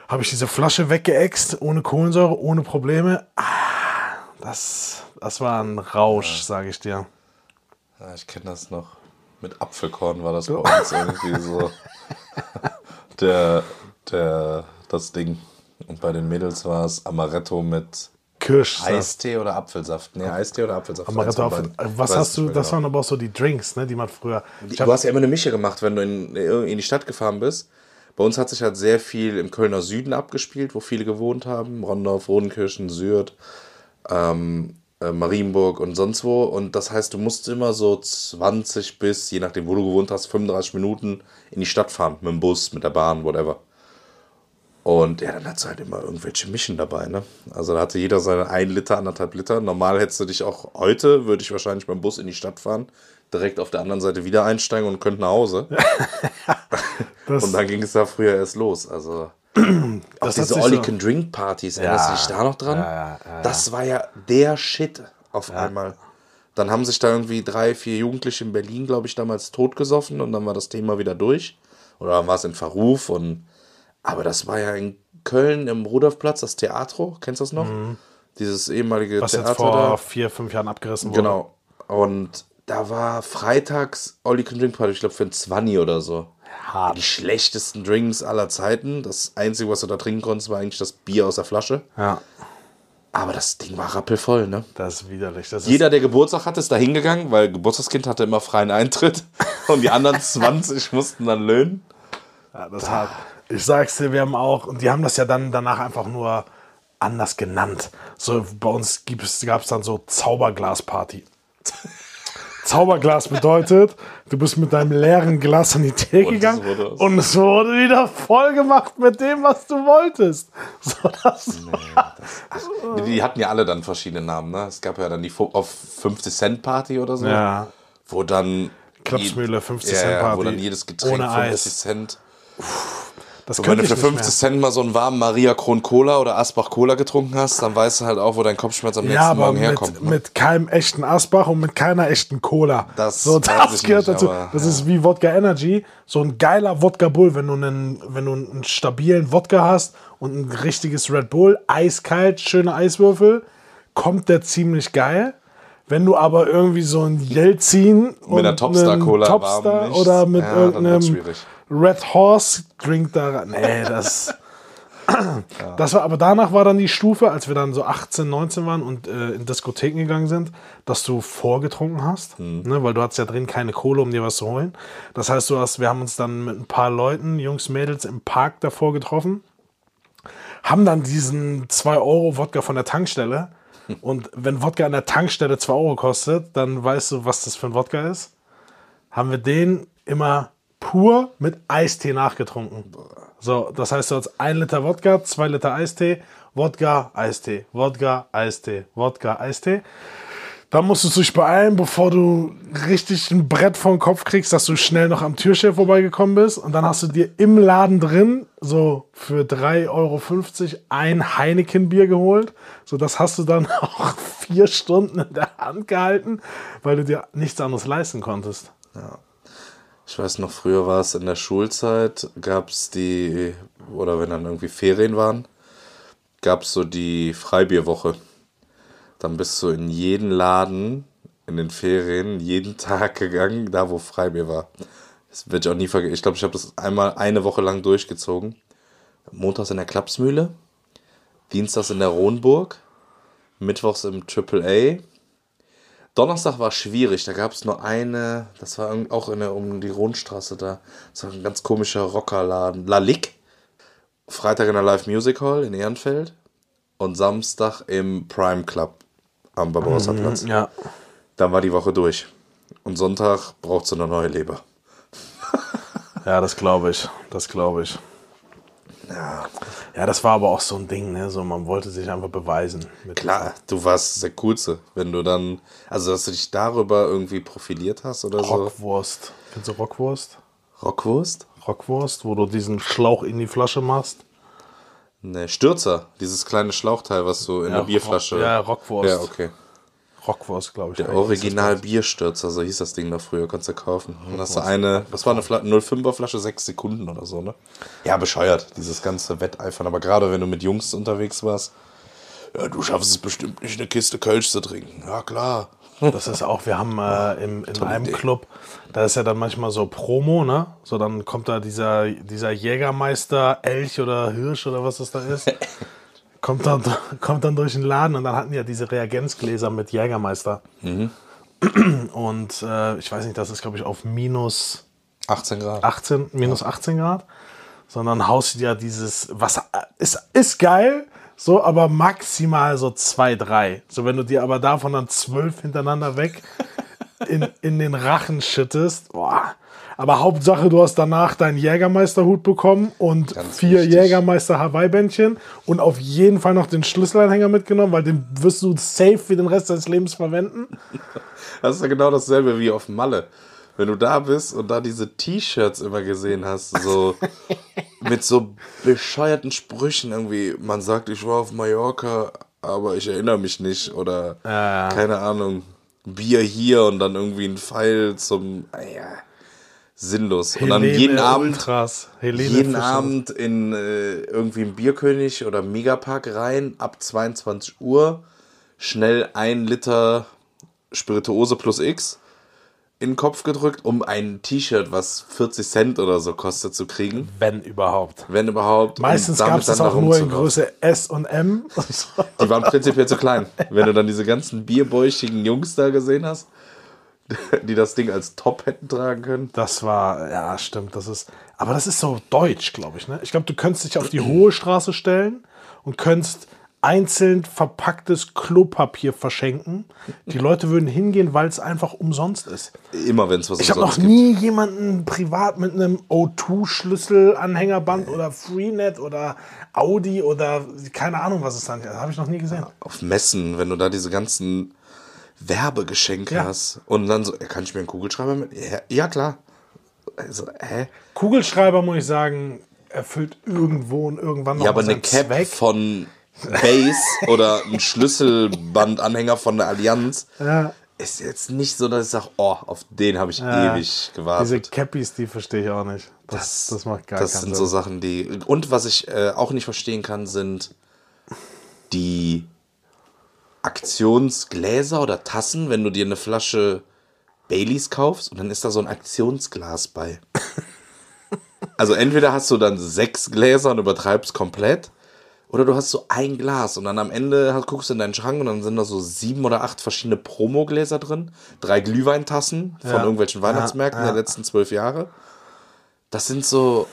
Habe ich diese Flasche weggeext, ohne Kohlensäure, ohne Probleme. Ah, das, das war ein Rausch, sage ich dir. Ja, ich kenne das noch. Mit Apfelkorn war das bei uns irgendwie so. Der, der, das Ding. Und bei den Mädels war es Amaretto mit Kirschsaft. Eistee oder Apfelsaft. Nee, Eistee oder Apfelsaft. Eins von auf, was hast du, das genau. waren aber auch so die Drinks, ne, die man früher. Ich Du hast ja immer eine Mische gemacht, wenn du in, in die Stadt gefahren bist. Bei uns hat sich halt sehr viel im Kölner Süden abgespielt, wo viele gewohnt haben. Rondorf, Rodenkirchen, Sürth, ähm, äh, Marienburg und sonst wo. Und das heißt, du musst immer so 20 bis, je nachdem, wo du gewohnt hast, 35 Minuten in die Stadt fahren. Mit dem Bus, mit der Bahn, whatever. Und ja, dann hat du halt immer irgendwelche Mischen dabei, ne? Also da hatte jeder seine 1 Liter, anderthalb Liter. Normal hättest du dich auch heute, würde ich wahrscheinlich beim Bus in die Stadt fahren, direkt auf der anderen Seite wieder einsteigen und könnte nach Hause. Und dann ging es da früher erst los. Also auch diese sich All so- erinnerst du dich da noch dran? Ja, ja, Das war ja der Shit auf einmal. Dann haben sich da irgendwie drei, vier Jugendliche in Berlin, glaube ich, damals totgesoffen und dann war das Thema wieder durch. Oder dann war es in Verruf und aber das war ja in Köln im Rudolfplatz, das Theatro, kennst du das noch? Dieses ehemalige Mhm. was Theater jetzt vor da. vier, fünf Jahren abgerissen wurde. Genau. Und da war freitags All You Can Drink Party, ich glaube für ein 20 oder so. Hart. Die schlechtesten Drinks aller Zeiten. Das Einzige, was du da trinken konntest, war eigentlich das Bier aus der Flasche. Ja, Aber das Ding war rappelvoll, ne? das ist widerlich. Das Jeder, der Geburtstag hatte, ist da hingegangen, weil Geburtstagskind hatte immer freien Eintritt. Und die anderen 20 mussten dann löhnen. Ja, das ist hart. Ich sag's dir, wir haben auch, und die haben das ja dann danach einfach nur anders genannt. So, bei uns gab es dann so Zauberglas-Party. Zauberglas bedeutet, du bist mit deinem leeren Glas an die Theke es gegangen und es wurde wieder voll gemacht mit dem, was du wolltest. So, das, Die, die hatten ja alle dann verschiedene Namen, ne? Es gab ja dann die auf 50 Cent Party oder so. ja, Wo dann. Klapsmühle, 50 ja, Cent ja, Party. Wo dann jedes Getränk Ohne 50 Eis. Cent. Das Und wenn du für nicht 50 Cent mal so einen warmen Maria Kron Cola oder Asbach Cola getrunken hast, dann weißt du halt auch, wo dein Kopfschmerz am nächsten Ja, aber Morgen herkommt. mit, ne? mit keinem echten Asbach und mit keiner echten Cola. Das so, das gehört nicht, dazu. aber, Das ja. ist wie Wodka Energy. So ein geiler Wodka Bull, wenn du einen, wenn du einen stabilen Wodka hast und ein richtiges Red Bull, eiskalt, schöne Eiswürfel, kommt der ziemlich geil. Wenn du aber irgendwie so ein Jelzin und einer Topstar einen Cola Topstar oder mit ja, irgendeinem. Red Horse Drink da rein. Nee, das. Das war, aber danach war dann die Stufe, als wir dann so 18, 19 waren und äh, in Diskotheken gegangen sind, dass du vorgetrunken hast, ne, weil du hattest ja drin keine Kohle, um dir was zu holen. Das heißt, du hast, wir haben uns dann mit ein paar Leuten, Jungs, Mädels im Park davor getroffen, haben dann diesen 2 Euro Wodka von der Tankstelle und wenn Wodka an der Tankstelle 2 Euro kostet, dann weißt du, was das für ein Wodka ist. Haben wir den immer pur mit Eistee nachgetrunken. So, das heißt, du hast ein Liter Wodka, zwei Liter Eistee, Wodka, Eistee, Wodka, Eistee, Wodka, Eistee. Da musst du dich beeilen, bevor du richtig ein Brett den Kopf kriegst, dass du schnell noch am Türchef vorbeigekommen bist. Und dann hast du dir im Laden drin so für 3,50 Euro ein Heineken-Bier geholt. So, das hast du dann auch vier Stunden in der Hand gehalten, weil du dir nichts anderes leisten konntest. Ich weiß noch, früher war es in der Schulzeit, gab es die, oder wenn dann irgendwie Ferien waren, gab es so die Freibierwoche. Dann bist du in jeden Laden in den Ferien jeden Tag gegangen, da wo Freibier war. Das wird ich auch nie vergessen. Ich glaube, ich habe das einmal eine Woche lang durchgezogen. Montags in der Klapsmühle, Dienstags in der Rohnburg, Mittwochs im AAA. Donnerstag war schwierig, da gab es nur eine, das war auch in der, um die Rundstraße da. Das war ein ganz komischer Rockerladen. La Lick. Freitag in der Live Music Hall in Ehrenfeld und Samstag im Prime Club am Barbarossa-Platz. Ja. Dann war die Woche durch. Und Sonntag braucht sie eine neue Leber. Ja, das glaube ich. Das glaube ich. Ja, Ja, das war aber auch so ein Ding, ne? So, man wollte sich einfach beweisen. Klar, du warst der Coolste. Wenn du dann, also dass du dich darüber irgendwie profiliert hast oder so. Rockwurst. Kennst du Rockwurst? Rockwurst? Rockwurst, wo du diesen Schlauch in die Flasche machst. Ne, Stürzer. Dieses kleine Schlauchteil, was du in Ja, der Bierflasche. Rock- ja, Rockwurst. Ja, okay. Rockwurst, glaube ich. Der Original. Bierstürzer, so hieß das Ding da früher, kannst du kaufen. Und hast du eine, was war eine Fla 05er Flasche, sechs Sekunden oder so, ne? Ja, bescheuert, dieses ganze Wetteifern. Aber gerade wenn du mit Jungs unterwegs warst, ja, du schaffst es bestimmt nicht, eine Kiste Kölsch zu trinken. Ja, klar. Das ist auch, wir haben äh, im, in einem Club, da ist ja dann manchmal so Promo, ne? So, dann kommt da dieser, dieser Jägermeister, Elch oder Hirsch oder was das da ist. kommt, dann, kommt dann durch den Laden und dann hatten ja diese Reagenzgläser mit Jägermeister. Und äh, ich weiß nicht, das ist, glaube ich, auf minus 18 Grad. 18, minus 18 Grad, sondern haust dir ja dieses Wasser. Ist, ist geil, so, aber maximal so 2, 3. So, wenn du dir aber davon dann 12 hintereinander weg in, in den Rachen schüttest, boah. Aber Hauptsache, du hast danach deinen Jägermeisterhut bekommen und Ganz vier wichtig. Jägermeister Hawaii-Bändchen und auf jeden Fall noch den Schlüsselanhänger mitgenommen, weil den wirst du safe für den Rest deines Lebens verwenden. Das ist ja genau dasselbe wie auf Malle. Wenn du da bist und da diese T-Shirts immer gesehen hast, so mit so bescheuerten Sprüchen irgendwie, man sagt, ich war auf Mallorca, aber ich erinnere mich nicht oder ja. keine Ahnung, Bier hier und dann irgendwie ein Pfeil zum, ah sinnlos. und dann Helene jeden Abend. Helene jeden Fischer. Abend in äh, irgendwie einen Bierkönig oder Megapark rein, ab 22 Uhr, schnell ein Liter Spirituose plus X in den Kopf gedrückt, um ein T-Shirt, was 40 Cent oder so kostet, zu kriegen. Wenn überhaupt. Wenn überhaupt. Meistens gab es das auch nur in. Größe S und M. Die waren prinzipiell zu klein. Wenn du dann diese ganzen bierbäuchigen Jungs da gesehen hast, die das Ding als Top hätten tragen können. Das war, ja, stimmt. Das ist, aber das ist so deutsch, glaube ich. Ne? Ich glaube, du könntest dich auf die hohe Straße stellen und könntest einzeln verpacktes Klopapier verschenken. Die Leute würden hingehen, weil es einfach umsonst ist. Immer wenn es was Ich habe noch umsonst nie jemanden privat mit einem O2-Schlüssel-Anhängerband oder Freenet oder Audi oder keine Ahnung, was es dann ist. Habe ich noch nie gesehen. auf Messen, wenn du da diese ganzen Werbegeschenke Ja. hast und dann so, ja, kann ich mir einen Kugelschreiber mit? Ja, ja klar. Also, hä? Kugelschreiber, muss ich sagen, erfüllt irgendwo und irgendwann noch Ja, aber eine Cap von Base oder ein Schlüsselbandanhänger von der Allianz Ja. ist jetzt nicht so, dass ich sage, oh, auf den habe ich Ja. ewig Diese gewartet. Cappies, die verstehe ich auch nicht. Das, das, macht gar das sind Sinn. so Sachen, die. Und was ich äh, auch nicht verstehen kann, sind die Aktionsgläser oder Tassen, wenn du dir eine Flasche Baileys kaufst und dann ist da so ein Aktionsglas bei. Also entweder hast du dann sechs Gläser und übertreibst komplett, oder du hast so ein Glas und dann am Ende guckst du in deinen Schrank und dann sind da so sieben oder acht verschiedene Promogläser drin, drei Glühweintassen von Ja. irgendwelchen Weihnachtsmärkten Ja, ja. der letzten zwölf Jahre. Das sind so,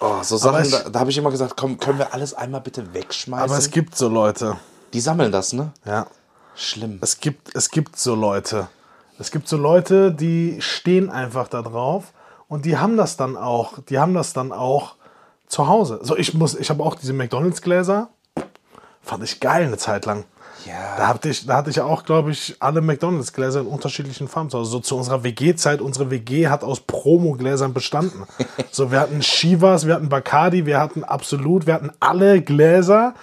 oh, so Sachen, ich- da, da habe ich immer gesagt, komm, können wir alles einmal bitte wegschmeißen? Aber es gibt so Leute. Die sammeln das, ne? Ja. Schlimm. Es gibt, es gibt so Leute. Es gibt so Leute, die stehen einfach da drauf und die haben das dann auch, die haben das dann auch zu Hause. So, ich muss, ich habe auch diese McDonalds-Gläser. Fand ich geil eine Zeit lang. Ja. Da hatte ich, da hatte ich auch, glaube ich, alle McDonalds-Gläser in unterschiedlichen Farben. Also so zu unserer WG-Zeit, unsere WG hat aus Promo-Gläsern bestanden. so, wir hatten Shivas, wir hatten Bacardi, wir hatten Absolut, wir hatten alle Gläser,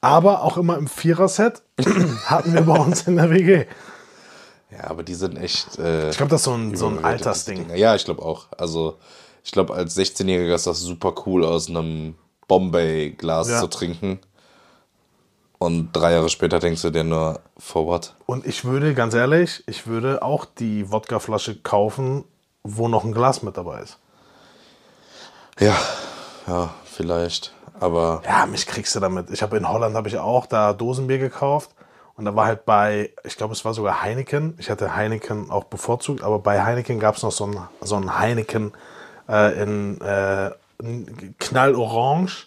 aber auch immer im Vierer-Set hatten wir bei uns in der WG. Ja, aber die sind echt. Äh, Ich glaube, das ist so ein, so ein Altersding. Ja, ich glaube auch. Also, ich glaube, als 16-Jähriger ist das super cool, aus einem Bombay-Glas Ja. zu trinken. Und drei Jahre später denkst du dir nur, for what? Und ich würde, ganz ehrlich, ich würde auch die Wodkaflasche kaufen, wo noch ein Glas mit dabei ist. Ja, ja, vielleicht. Aber Ja, mich kriegst du damit. Ich habe in Holland habe ich auch da Dosenbier gekauft und da war halt bei, ich glaube, es war sogar Heineken. Ich hatte Heineken auch bevorzugt, aber bei Heineken gab es noch so ein, so ein Heineken äh, in äh, in knallorange.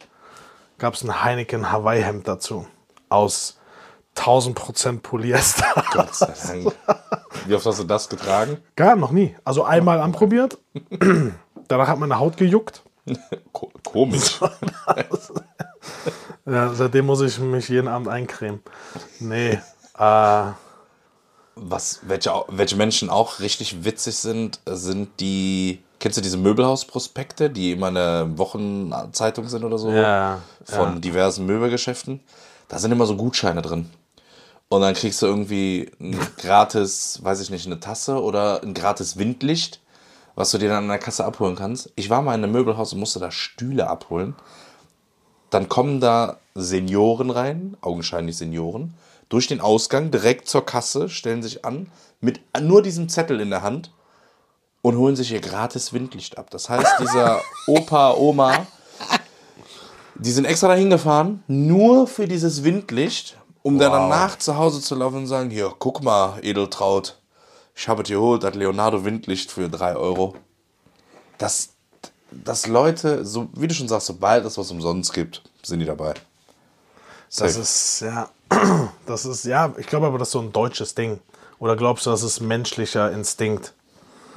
Gab es ein Heineken Hawaii Hemd dazu aus 1000% Polyester. Gott sei Dank. Wie oft hast du das getragen? Gar noch nie. Also einmal anprobiert. Danach hat meine Haut gejuckt. Ko komisch. Ja, seitdem muss ich mich jeden Abend eincremen. Nee. Äh, Was, welche, welche Menschen auch richtig witzig sind, sind die. Kennst du diese Möbelhausprospekte, die immer in der Wochenzeitung sind oder so? Ja, Von ja. diversen Möbelgeschäften. Da sind immer so Gutscheine drin. Und dann kriegst du irgendwie ein gratis, weiß ich nicht, eine Tasse oder ein gratis Windlicht, was du dir dann an der Kasse abholen kannst. Ich war mal in einem Möbelhaus und musste da Stühle abholen. Dann kommen da Senioren rein, augenscheinlich Senioren, durch den Ausgang direkt zur Kasse, stellen sich an, mit nur diesem Zettel in der Hand und holen sich ihr gratis Windlicht ab. Das heißt, dieser Opa, Oma, die sind extra dahin gefahren, nur für dieses Windlicht, um dann danach zu Hause zu laufen und sagen, hier, guck mal, Edeltraut, ich habe dir geholt, das Leonardo Windlicht für 3 Euro. Das, dass Leute, so wie du schon sagst, sobald es was umsonst gibt, sind die dabei. Das Safe. ist, ja, das ist, ja, ich glaube aber, das ist so ein deutsches Ding. Oder glaubst du, das ist menschlicher Instinkt?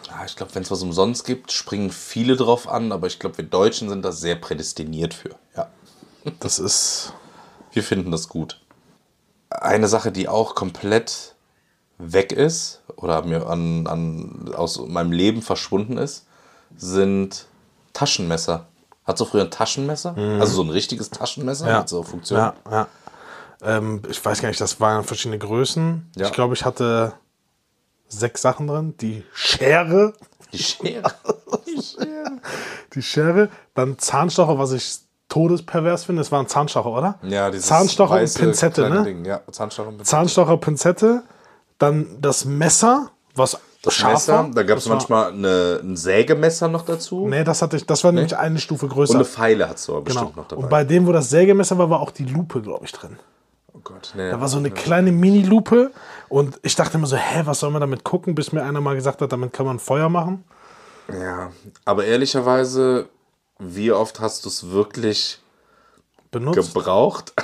Ja, ich glaube, wenn es was umsonst gibt, springen viele drauf an, aber ich glaube, wir Deutschen sind da sehr prädestiniert für. Ja. Das ist, Wir finden das gut. Eine Sache, die auch komplett weg ist oder mir an, an, aus meinem Leben verschwunden ist, sind Taschenmesser. Hat so früher ein Taschenmesser? Also so ein richtiges Taschenmesser ja. mit so Funktion? Ja, ja. Ähm, ich weiß gar nicht, das waren verschiedene Größen. Ja. Ich glaube, ich hatte sechs Sachen drin. Die Schere, Die Schere. die Schere, dann Zahnstocher, was ich todespervers finde. Es war ein Zahnstocher, oder? Ja, dieses Zahnstocher und Pinzette, ne? Ding. Ja, Zahnstocher und Pinzette. Zahnstocher, Pinzette, dann das Messer, was Das scharf Messer, war. da gab es manchmal eine, ein Sägemesser noch dazu. Nee, das hatte ich, das war nämlich eine Stufe Und größer. eine Pfeile hat es aber genau. bestimmt noch dabei. Und bei dem, wo das Sägemesser war, war auch die Lupe, glaube ich, drin. oh Gott, nee. Da war so eine kleine Mini-Lupe und ich dachte immer so, hä, was soll man damit gucken, bis mir einer mal gesagt hat, damit kann man Feuer machen. Ja, aber ehrlicherweise, wie oft hast du es wirklich Benutzt. gebraucht?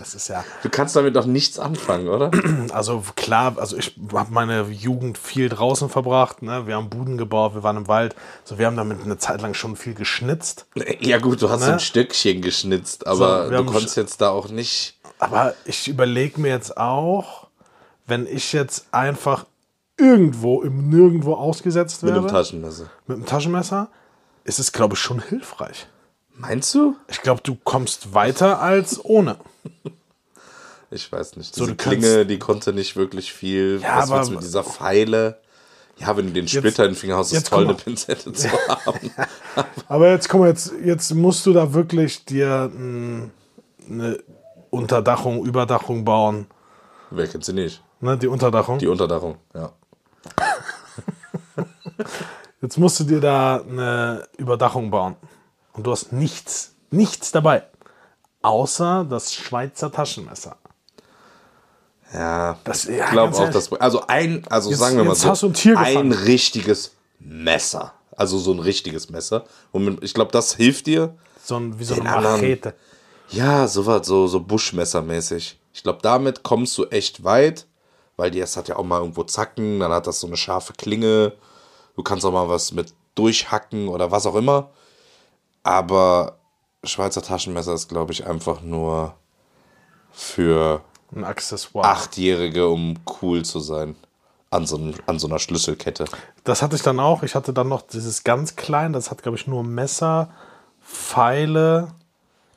Das ist ja, Du kannst damit doch nichts anfangen, oder? also klar, also ich habe meine Jugend viel draußen verbracht, ne? wir haben Buden gebaut, wir waren im Wald, so wir haben damit eine Zeit lang schon viel geschnitzt. ja gut, du hast Ne? ein Stückchen geschnitzt, aber So, du konntest jetzt da auch nicht... Aber ich überlege mir jetzt auch, wenn ich jetzt einfach irgendwo im Nirgendwo ausgesetzt Mit wäre, einem Taschenmesser. mit einem Taschenmesser, ist es, glaube ich, schon hilfreich. Meinst du? Ich glaube, du kommst weiter als ohne. Ich weiß nicht. So, Diese kannst- Klinge, die konnte nicht wirklich viel. Ja, Was aber- mit dieser Pfeile? Ja, wenn du den Splitter in den Finger hast, ist jetzt toll, eine. Pinzette zu haben. Aber jetzt komm jetzt, jetzt musst du da wirklich dir mm, eine Unterdachung, Überdachung bauen. Wer kennt sie nicht? Ne, die Unterdachung. Die Unterdachung, ja. Jetzt musst du dir da eine Überdachung bauen. Und du hast nichts, nichts dabei. Außer das Schweizer Taschenmesser. Ja, Das- ich ja, glaube ganz auch, ehrlich. Also ein, also Jetzt- sagen wir mal so, ein ein richtiges Messer. Also so ein richtiges Messer. Und ich glaube, das hilft dir. So ein, wie so eine Machete. Ja, sowas, so, so Buschmessermäßig. Ich glaube, damit kommst du echt weit, weil die, es hat ja auch mal irgendwo Zacken, dann hat das so eine scharfe Klinge. Du kannst auch mal was mit durchhacken oder was auch immer. Aber Schweizer Taschenmesser ist, glaube ich, einfach nur für Ein Accessoire. Achtjährige, um cool zu sein. An so, an so einer Schlüsselkette. Das hatte ich dann auch. Ich hatte dann noch dieses ganz klein, das hat, glaube ich, nur Messer, Pfeile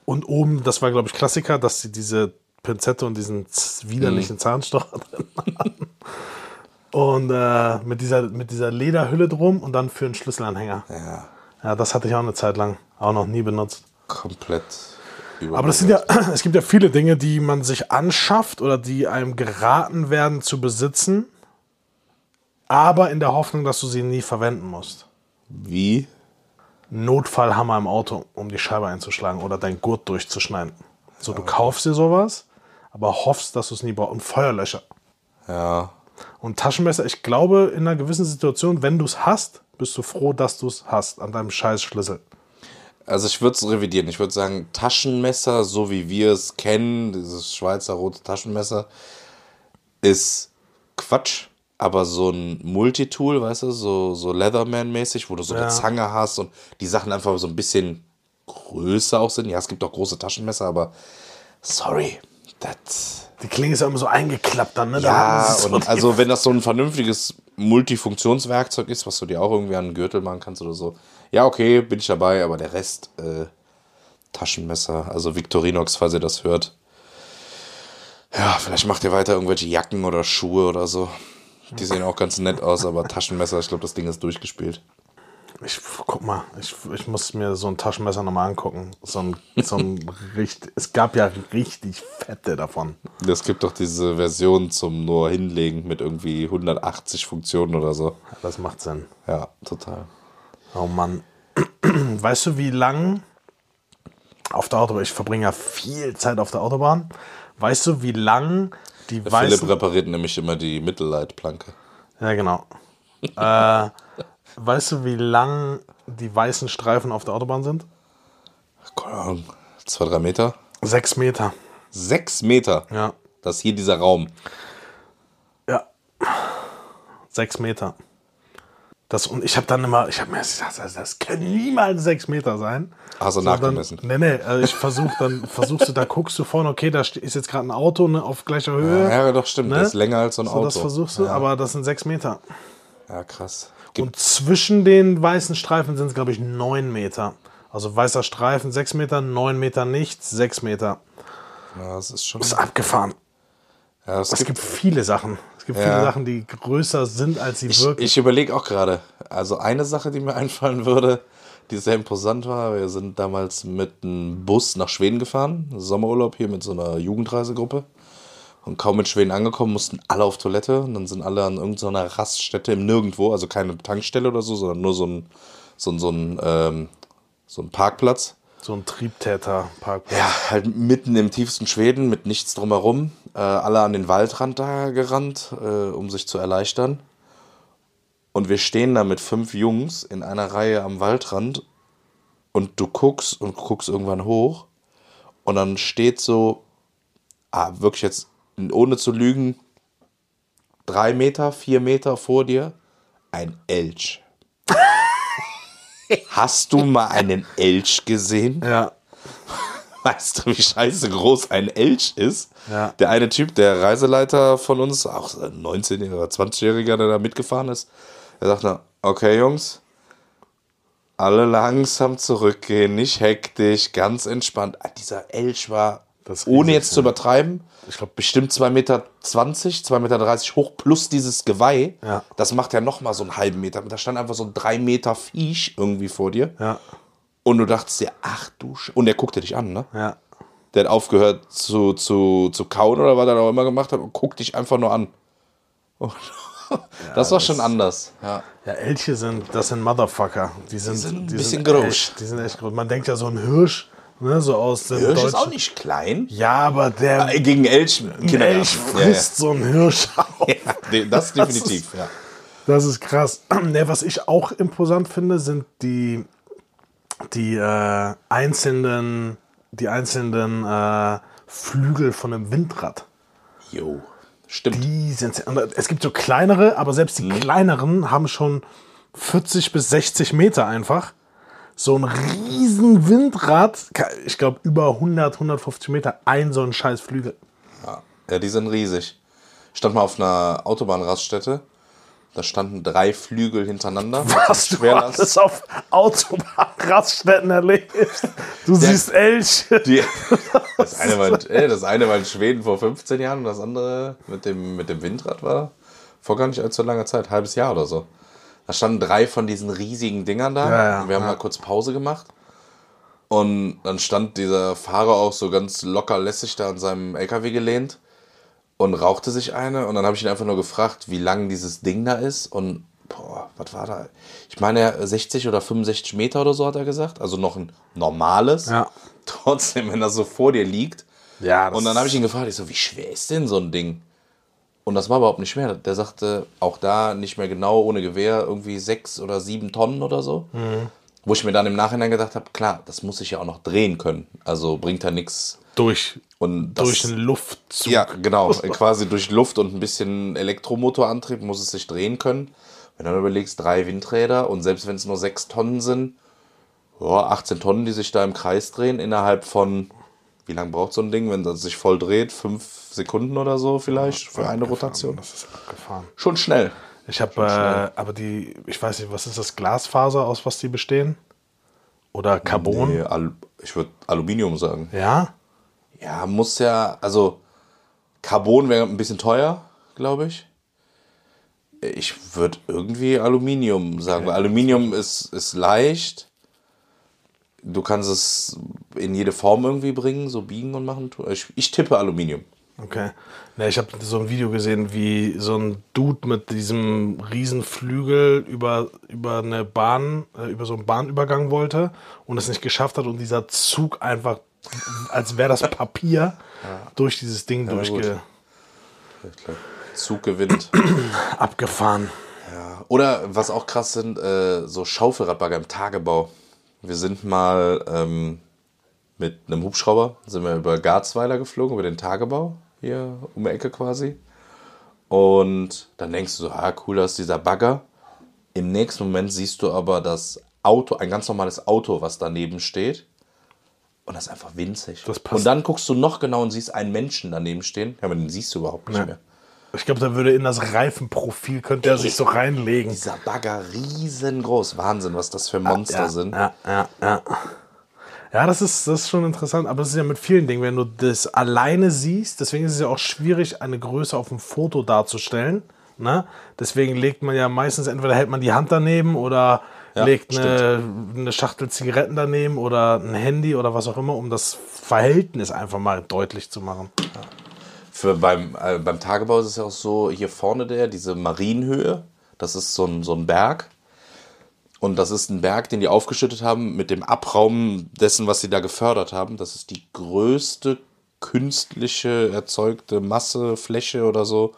und oben, das war, glaube ich, Klassiker, dass sie diese Pinzette und diesen widerlichen Zahnstocher drin hatten. Und äh, mit, dieser, mit dieser Lederhülle drum und dann für einen Schlüsselanhänger. Ja, Ja, das hatte ich auch eine Zeit lang. Auch noch nie benutzt. Komplett Aber das sind ja, es gibt ja viele Dinge, die man sich anschafft oder die einem geraten werden zu besitzen, aber in der Hoffnung, dass du sie nie verwenden musst. Wie? Notfallhammer im Auto, um die Scheibe einzuschlagen oder dein Gurt durchzuschneiden. So, du kaufst dir sowas, aber hoffst, dass du es nie brauchst. Und Feuerlöscher. Ja. Und Taschenmesser, ich glaube, in einer gewissen Situation, wenn du es hast, bist du froh, dass du es hast an deinem scheiß Schlüssel. Also ich würde es revidieren. Ich würde sagen, Taschenmesser, so wie wir es kennen, dieses Schweizer rote Taschenmesser, ist Quatsch. Aber so ein Multitool, weißt du, so, so Leatherman-mäßig, wo du so Ja. eine Zange hast und die Sachen einfach so ein bisschen größer auch sind. Ja, es gibt auch große Taschenmesser, aber sorry, das... Die Klinge ist ja immer so eingeklappt dann, ne? Da Ja, so und also wenn das so ein vernünftiges Multifunktionswerkzeug ist, was du dir auch irgendwie an einen Gürtel machen kannst oder so, ja, okay, bin ich dabei, aber der Rest, äh, Taschenmesser, also Victorinox, falls ihr das hört. Ja, vielleicht macht ihr weiter irgendwelche Jacken oder Schuhe oder so. Die sehen auch ganz nett aus, aber Taschenmesser, ich glaube, das Ding ist durchgespielt. Ich guck mal, ich, ich muss mir so ein Taschenmesser nochmal angucken. So ein, so ein richtig, es gab ja richtig fette davon. Es gibt doch diese Version zum nur hinlegen mit irgendwie 180 Funktionen oder so. Das macht Sinn. Ja, total. Oh Mann. Weißt du, wie lang auf der Autobahn, ich verbringe ja viel Zeit auf der Autobahn. Weißt du, wie lang die Der weißen... Philipp repariert nämlich immer die Mittelleitplanke. Ja, genau. äh, weißt du, wie lang die weißen Streifen auf der Autobahn sind? Keine Ahnung, zwei, drei Meter? Sechs Meter. Sechs Meter. Ja. Das ist hier dieser Raum. Ja. Sechs Meter. Das, und ich habe dann immer, ich habe mir gesagt, das, das können niemals sechs Meter sein. Hast du So, dann- nachgemessen? Nee, nee, also ich versuche dann, versuchst du, da guckst du vorne, okay, da ist jetzt gerade ein Auto ne, auf gleicher Höhe. Ja, doch, stimmt. Ne? Das ist länger als so ein so, Auto. das versuchst du, ja. aber das sind sechs Meter. Ja, krass. Und zwischen den weißen Streifen sind es, glaube ich, neun Meter. Also weißer Streifen sechs Meter, neun Meter nichts, sechs Meter. Ja, das ist schon. Das ist abgefahren. Ja, es Es gibt, gibt viele Sachen. Es gibt Ja. viele Sachen, die größer sind, als sie ich wirken. ich überlege auch gerade. Also eine Sache, die mir einfallen würde, die sehr imposant war. Wir sind damals mit einem Bus nach Schweden gefahren. Sommerurlaub hier mit so einer Jugendreisegruppe. Und kaum in Schweden angekommen, mussten alle auf Toilette. Und dann sind alle an irgendeiner Raststätte im Nirgendwo, also keine Tankstelle oder so, sondern nur so ein, so ein, so ein, ähm, so ein Parkplatz. so ein Triebtäter-Parkplatz. Ja, halt mitten im tiefsten Schweden mit nichts drumherum. Äh, alle an den Waldrand da gerannt, äh, um sich zu erleichtern. Und wir stehen da mit fünf Jungs in einer Reihe am Waldrand und du guckst und guckst irgendwann hoch und dann steht so, ah, wirklich jetzt, ohne zu lügen, drei Meter, vier Meter vor dir ein Elch. Hast du mal einen Elch gesehen? Ja. Weißt du, wie scheiße groß ein Elch ist? Ja. Der eine Typ, der Reiseleiter von uns, auch so ein 19- oder 20-Jähriger, der da mitgefahren ist, der sagt dann, okay Jungs, alle langsam zurückgehen, nicht hektisch, ganz entspannt. Ah, Dieser Elch war, ohne jetzt zu übertreiben, Ich glaub- bestimmt 2,20 Meter, 2,30 Meter hoch plus dieses Geweih. Ja. Das macht ja nochmal so einen halben Meter. Da stand einfach so ein 3 Meter Viech irgendwie vor dir. Ja. Und du dachtest dir, ach du Sch Und der guckte dich an, ne? Ja. Der hat aufgehört zu, zu, zu kauen oder was er da auch immer gemacht hat und guckt dich einfach nur an. Und das war schon anders. Ja. Ja, Elche sind, das sind Motherfucker. Die sind, sind ein die bisschen sind groß. Die sind echt groß. Man denkt ja so ein Hirsch, ne, so aus dem Hirsch ist auch nicht klein. Ja, aber der Äh, Gegen Elch, ein. Elch frisst so einen Hirsch auf. Ja, ja. Das definitiv. ja. Das ist krass. Ne, was ich auch imposant finde, sind die, die äh, einzelnen, die einzelnen äh, Flügel von einem Windrad. Jo, stimmt. Die sind es gibt so kleinere, aber selbst die kleineren haben schon 40 bis 60 Meter einfach. So ein riesen Windrad, ich glaube über 100, 150 Meter, ein so ein scheiß Flügel. Ja, die sind riesig. Stand mal auf einer Autobahnraststätte. Da standen drei Flügel hintereinander. Was du alles auf Autobahnraststätten erlebt. Du siehst Elche. Die, das, eine war, in- das eine war in Schweden vor 15 Jahren und das andere mit dem, mit dem Windrad war vor gar nicht allzu langer Zeit, halbes Jahr oder so. Da standen drei von diesen riesigen Dingern da. Ja, ja, und wir haben ja. mal kurz Pause gemacht. Und dann stand dieser Fahrer auch so ganz locker lässig da an seinem LKW gelehnt und rauchte sich eine. Und dann habe ich ihn einfach nur gefragt, wie lang dieses Ding da ist. Und boah, was war da? Ich meine, 60 oder 65 Meter oder so hat er gesagt. Also noch ein normales. Ja. Trotzdem, wenn das so vor dir liegt. Ja, Und dann habe ich ihn gefragt, ich so, wie schwer ist denn so ein Ding? Und das war überhaupt nicht schwer. Der sagte, auch da nicht mehr genau, ohne Gewehr, irgendwie sechs oder sieben Tonnen oder so. Wo ich mir dann im Nachhinein gedacht habe, klar, das muss ich ja auch noch drehen können. Also bringt ja nichts. durch, Und das, durch einen Luftzug. Ja, genau. Quasi durch Luft und ein bisschen Elektromotorantrieb muss es sich drehen können. Wenn du dann überlegst, drei Windräder und selbst wenn es nur sechs Tonnen sind, ja, 18 Tonnen, die sich da im Kreis drehen, innerhalb von, wie lange braucht so ein Ding, wenn das sich voll dreht? Fünf Sekunden oder so vielleicht für eine Rotation. Das ist abgefahren. Schon schnell. Ich habe, äh, aber die, ich weiß nicht, was ist das, Glasfaser, aus was die bestehen? Oder Carbon? Nee, Al ich würde Aluminium sagen. Ja? Ja, muss ja, also Carbon wäre ein bisschen teuer, glaube ich. Ich würde irgendwie Aluminium sagen, weil Aluminium ist, ist leicht. Du kannst es in jede Form irgendwie bringen, so biegen und machen. Ich, ich tippe Aluminium. Okay. Ne, ich habe so ein Video gesehen, wie so ein Dude mit diesem riesen Flügel über, über eine Bahn, äh, über so einen Bahnübergang wollte und es nicht geschafft hat und dieser Zug einfach, als wäre das Papier, durch dieses Ding gut. durchge Zug gewinnt. abgefahren. Oder was auch krass sind, äh, so Schaufelradbagger im Tagebau. Wir sind mal ähm, mit einem Hubschrauber, sind wir über Garzweiler geflogen, über den Tagebau, hier um die Ecke quasi. Und dann denkst du so, ah cool, da ist dieser Bagger. Im nächsten Moment siehst du aber das Auto, ein ganz normales Auto, was daneben steht. Und das ist einfach winzig. Das passt. und dann guckst du noch genau und siehst einen Menschen daneben stehen. Ja, aber den siehst du überhaupt nicht Ja. mehr. Ich glaube, da würde in das Reifenprofil könnte er sich so reinlegen. Dieser Bagger riesengroß. Wahnsinn, was das für Monster ja, sind. Ja, ja, ja. Ja, das ist, das ist schon interessant, aber das ist ja mit vielen Dingen, wenn du das alleine siehst, deswegen ist es ja auch schwierig, eine Größe auf dem Foto darzustellen. Ne? Deswegen legt man ja meistens, entweder hält man die Hand daneben oder Ja, legt eine, eine Schachtel Zigaretten daneben oder ein Handy oder was auch immer, um das Verhältnis einfach mal deutlich zu machen. Für beim, äh, beim Tagebau ist es ja auch so, hier vorne der, diese Marienhöhe, das ist so ein, so ein Berg. Und das ist ein Berg, den die aufgeschüttet haben mit dem Abraum dessen, was sie da gefördert haben. Das ist die größte künstliche erzeugte Masse, Fläche oder so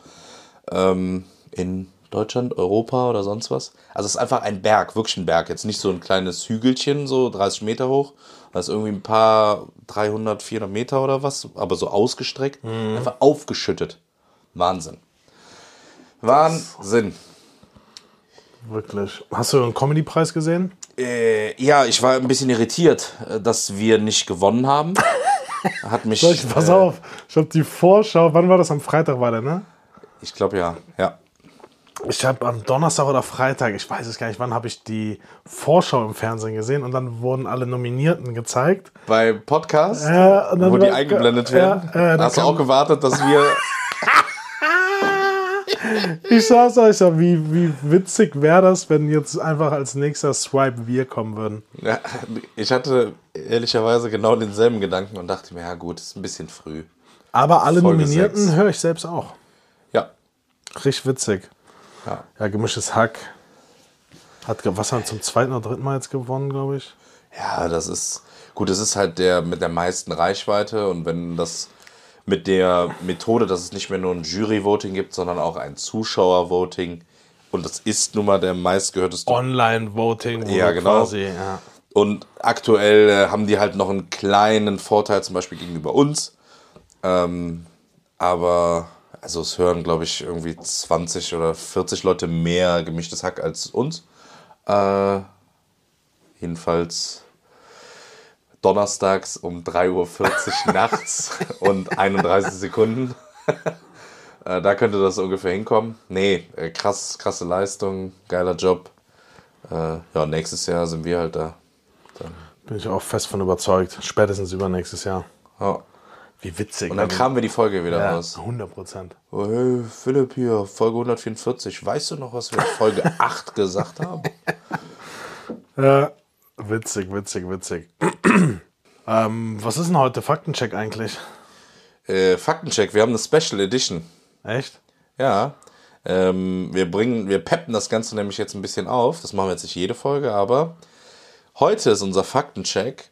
ähm, in Deutschland, Europa oder sonst was. Also es ist einfach ein Berg, wirklich ein Berg. Jetzt nicht so ein kleines Hügelchen, so 30 Meter hoch. Das ist irgendwie ein paar 300, 400 Meter oder was, aber so ausgestreckt. Einfach aufgeschüttet. Wahnsinn. Wahnsinn. Wirklich. Hast du einen Comedy-Preis gesehen? Äh, ja, ich war ein bisschen irritiert, äh, dass wir nicht gewonnen haben. Hat mich. Soll ich, pass äh, auf, ich habe die Vorschau, wann war das? Am Freitag war der, ne? Ich glaube ja. Ja. Ich habe am Donnerstag oder Freitag, ich weiß es gar nicht, wann habe ich die Vorschau im Fernsehen gesehen und dann wurden alle Nominierten gezeigt. Bei Podcast, Ja, dann wo die war- eingeblendet ja, werden, ja, dann hast du auch gewartet, dass wir. Ich saß ich sag, wie, wie witzig wäre das, wenn jetzt einfach als nächster Swipe wir kommen würden. Ja, ich hatte ehrlicherweise genau denselben Gedanken und dachte mir, ja gut, ist ein bisschen früh. Aber alle Folge Nominierten höre ich selbst auch. Ja. Richtig witzig. Ja. Ja, gemischtes Hack. Hat, ge- was hat zum zweiten oder dritten Mal jetzt gewonnen, glaube ich. Ja, das ist. Gut, es ist halt der mit der meisten Reichweite und wenn das mit der Methode, dass es nicht mehr nur ein Jury-Voting gibt, sondern auch ein Zuschauer-Voting und das ist nun mal der meistgehörteste Online-Voting, Ja, genau. quasi, ja. Und aktuell äh, haben die halt noch einen kleinen Vorteil, zum Beispiel gegenüber uns. Ähm, aber, also es hören, glaube ich, irgendwie 20 oder 40 Leute mehr gemischtes Hack als uns. Äh, jedenfalls donnerstags um 3.40 Uhr nachts und 31 Sekunden. Äh, da könnte das ungefähr hinkommen. Nee, äh, krass, krasse Leistung, geiler Job. Äh, ja, nächstes Jahr sind wir halt da. Bin ich auch fest von überzeugt. Spätestens übernächstes Jahr. Ja. Wie witzig. Und dann kramen wir die Folge wieder ja, raus. 100 Prozent. Oh, hey, Philipp hier, Folge 144. Weißt du noch, was wir in Folge 8 gesagt haben? Ja, witzig, witzig, witzig. ähm, was ist denn heute Faktencheck eigentlich? Äh, Faktencheck, wir haben eine Special Edition. Echt? Ja. Ähm, wir bringen, wir peppen das Ganze nämlich jetzt ein bisschen auf. Das machen wir jetzt nicht jede Folge, aber heute ist unser Faktencheck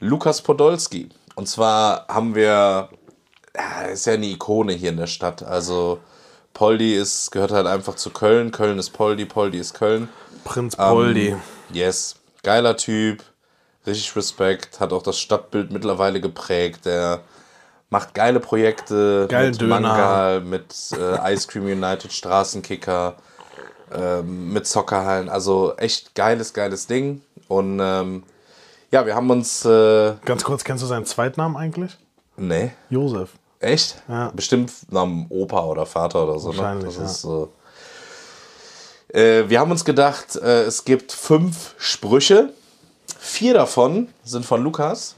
Lukas Podolski. Und zwar haben wir, ja, ist ja eine Ikone hier in der Stadt. Also Poldi ist, gehört halt einfach zu Köln. Köln ist Poldi, Poldi ist Köln. Prinz Poldi. Ähm, yes. Geiler Typ. Richtig Respekt. Hat auch das Stadtbild mittlerweile geprägt. Der macht geile Projekte Geilen mit Döner. Mangal, mit äh, Ice Cream United, Straßenkicker, ähm, mit Soccerhallen. Also echt geiles, geiles Ding. Und ähm, ja, wir haben uns. Äh, Ganz kurz, kennst du seinen Zweitnamen eigentlich? nee. Josef. Echt? Ja. Bestimmt nach Opa oder Vater oder so. Ne? Wahrscheinlich, Das ja. ist. Äh, wir haben uns gedacht, äh, es gibt fünf Sprüche. Vier davon sind von Lukas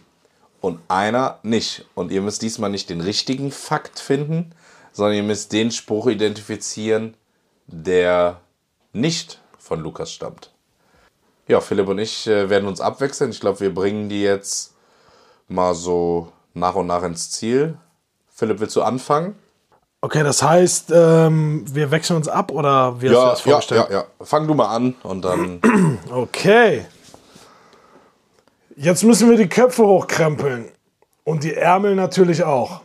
und einer nicht. Und ihr müsst diesmal nicht den richtigen Fakt finden, sondern ihr müsst den Spruch identifizieren, der nicht von Lukas stammt. Ja, Philipp und ich äh, werden uns abwechseln. Ich glaube, wir bringen die jetzt mal so nach und nach ins Ziel. Philipp, willst du anfangen? Okay, das heißt, ähm, wir wechseln uns ab oder wie hast du Ja, das ja, vorgestellt? ja, ja. Fang du mal an und dann. Okay. Jetzt müssen wir die Köpfe hochkrempeln. Und die Ärmel natürlich auch.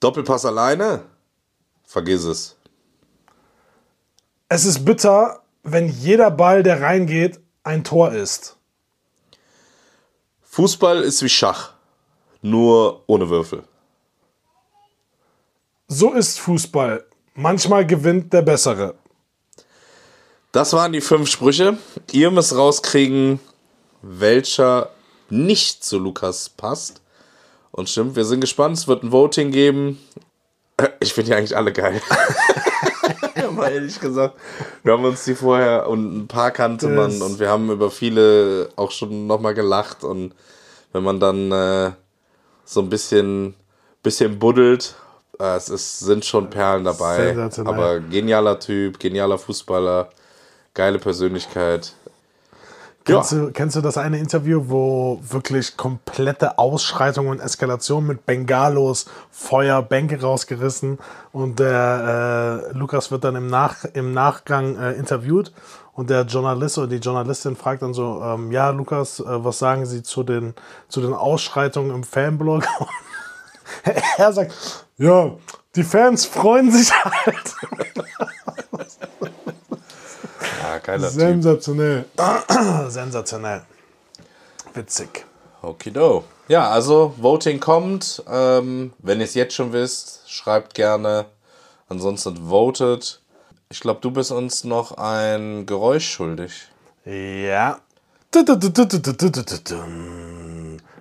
Doppelpass alleine? Vergiss es. Es ist bitter, wenn jeder Ball, der reingeht, ein Tor ist. Fußball ist wie Schach, nur ohne Würfel. So ist Fußball. Manchmal gewinnt der Bessere. Das waren die fünf Sprüche. Ihr müsst rauskriegen, welcher nicht zu Lukas passt. Und stimmt, wir sind gespannt. Es wird ein Voting geben. Ich finde die eigentlich alle geil. Mal ehrlich gesagt. Wir haben uns die vorher und ein paar kannte man Das- und wir haben über viele auch schon nochmal gelacht. Und wenn man dann äh, so ein bisschen, bisschen buddelt, äh, es ist, sind schon Perlen dabei. Aber genialer Typ, genialer Fußballer, geile Persönlichkeit. Kennst, du, kennst du das eine Interview, wo wirklich komplette Ausschreitung und Eskalation mit Bengalos, Feuer, Bänke rausgerissen und der äh, Lukas wird dann im, Nach, im Nachgang äh, interviewt und der Journalist oder die Journalistin fragt dann so, ähm, ja Lukas, äh, was sagen Sie zu den, zu den Ausschreitungen im Fanblog? er sagt, ja, die Fans freuen sich halt. Geiler Typ. Sensationell. Sensationell. Witzig. Okido. Ja, also Voting kommt. Ähm, wenn ihr es jetzt schon wisst, schreibt gerne. Ansonsten votet. Ich glaube, du bist uns noch ein Geräusch schuldig. Ja.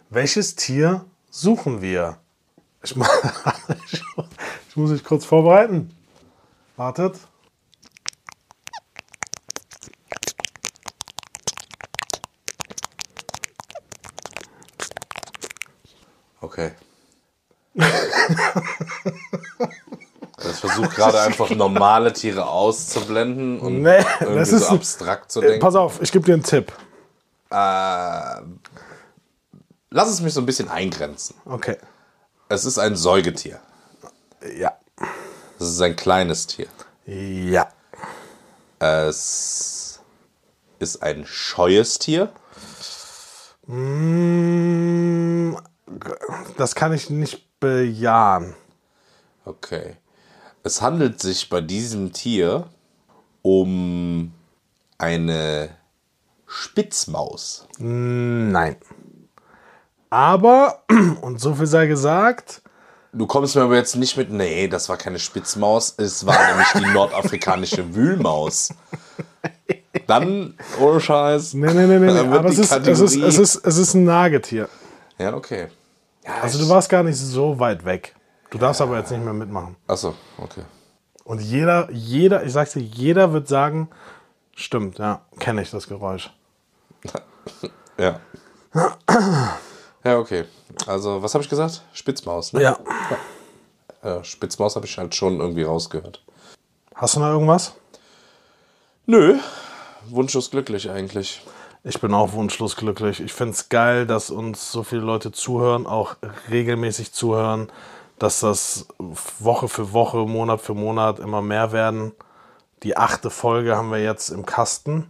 Welches Tier suchen wir? Ich, ich muss mich kurz vorbereiten. Wartet. Okay. Das versucht gerade einfach normale Tiere auszublenden und Nee, irgendwie das so abstrakt zu denken. Pass auf, ich gebe dir einen Tipp. Äh, lass es mich so ein bisschen eingrenzen. Okay. Es ist ein Säugetier. Ja. Es ist ein kleines Tier. Ja. Es ist ein scheues Tier. Mm, Das kann ich nicht bejahen. Okay. Es handelt sich bei diesem Tier um eine Spitzmaus. Nein. Aber, und so viel sei gesagt, Du kommst mir aber jetzt nicht mit, nee, das war keine Spitzmaus, es war nämlich die nordafrikanische Wühlmaus. Dann, ohne Scheiß. nee, nee, nee, nee, aber es ist, es, ist, es, ist, es ist ein Nagetier. Ja, okay. Ja, Also du warst gar nicht so weit weg. Du darfst aber jetzt nicht mehr mitmachen. Achso, okay. Und jeder, jeder, ich sag's dir, jeder wird sagen, stimmt, ja, kenne ich das Geräusch. Ja. Ja, okay. Also, was habe ich gesagt? Spitzmaus, ne? Ja. Ja, Spitzmaus habe ich halt schon irgendwie rausgehört. Hast du noch irgendwas? Nö. Wunschlos glücklich eigentlich. Ich bin auch wunschlos glücklich. Ich finde es geil, dass uns so viele Leute zuhören, auch regelmäßig zuhören, dass das Woche für Woche, Monat für Monat immer mehr werden. Die achte Folge haben wir jetzt im Kasten.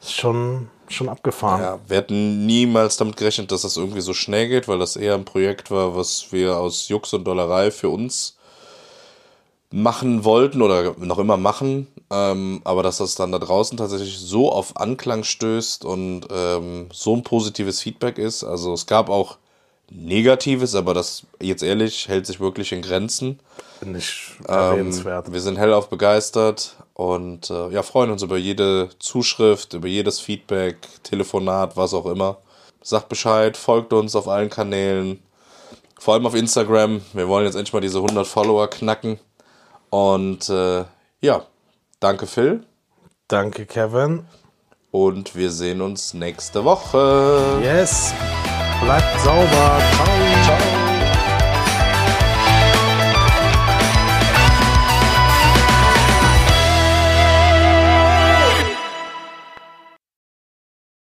Ist schon, schon abgefahren. Ja, wir hätten niemals damit gerechnet, dass das irgendwie so schnell geht, weil das eher ein Projekt war, was wir aus Jux und Dollerei für uns machen wollten oder noch immer machen. Ähm, aber dass das dann da draußen tatsächlich so auf Anklang stößt und ähm, so ein positives Feedback ist. Also es gab auch Negatives, aber das jetzt ehrlich hält sich wirklich in Grenzen. Nicht Ähm, erwähnenswert. wir sind hellauf begeistert und äh, ja, freuen uns über jede Zuschrift, über jedes Feedback, Telefonat, was auch immer. Sagt Bescheid, folgt uns auf allen Kanälen, vor allem auf Instagram. Wir wollen jetzt endlich mal diese 100 Follower knacken. Und äh, ja, danke Phil Danke, Kevin. und wir sehen uns nächste Woche. Yes. Bleibt sauber. Ciao.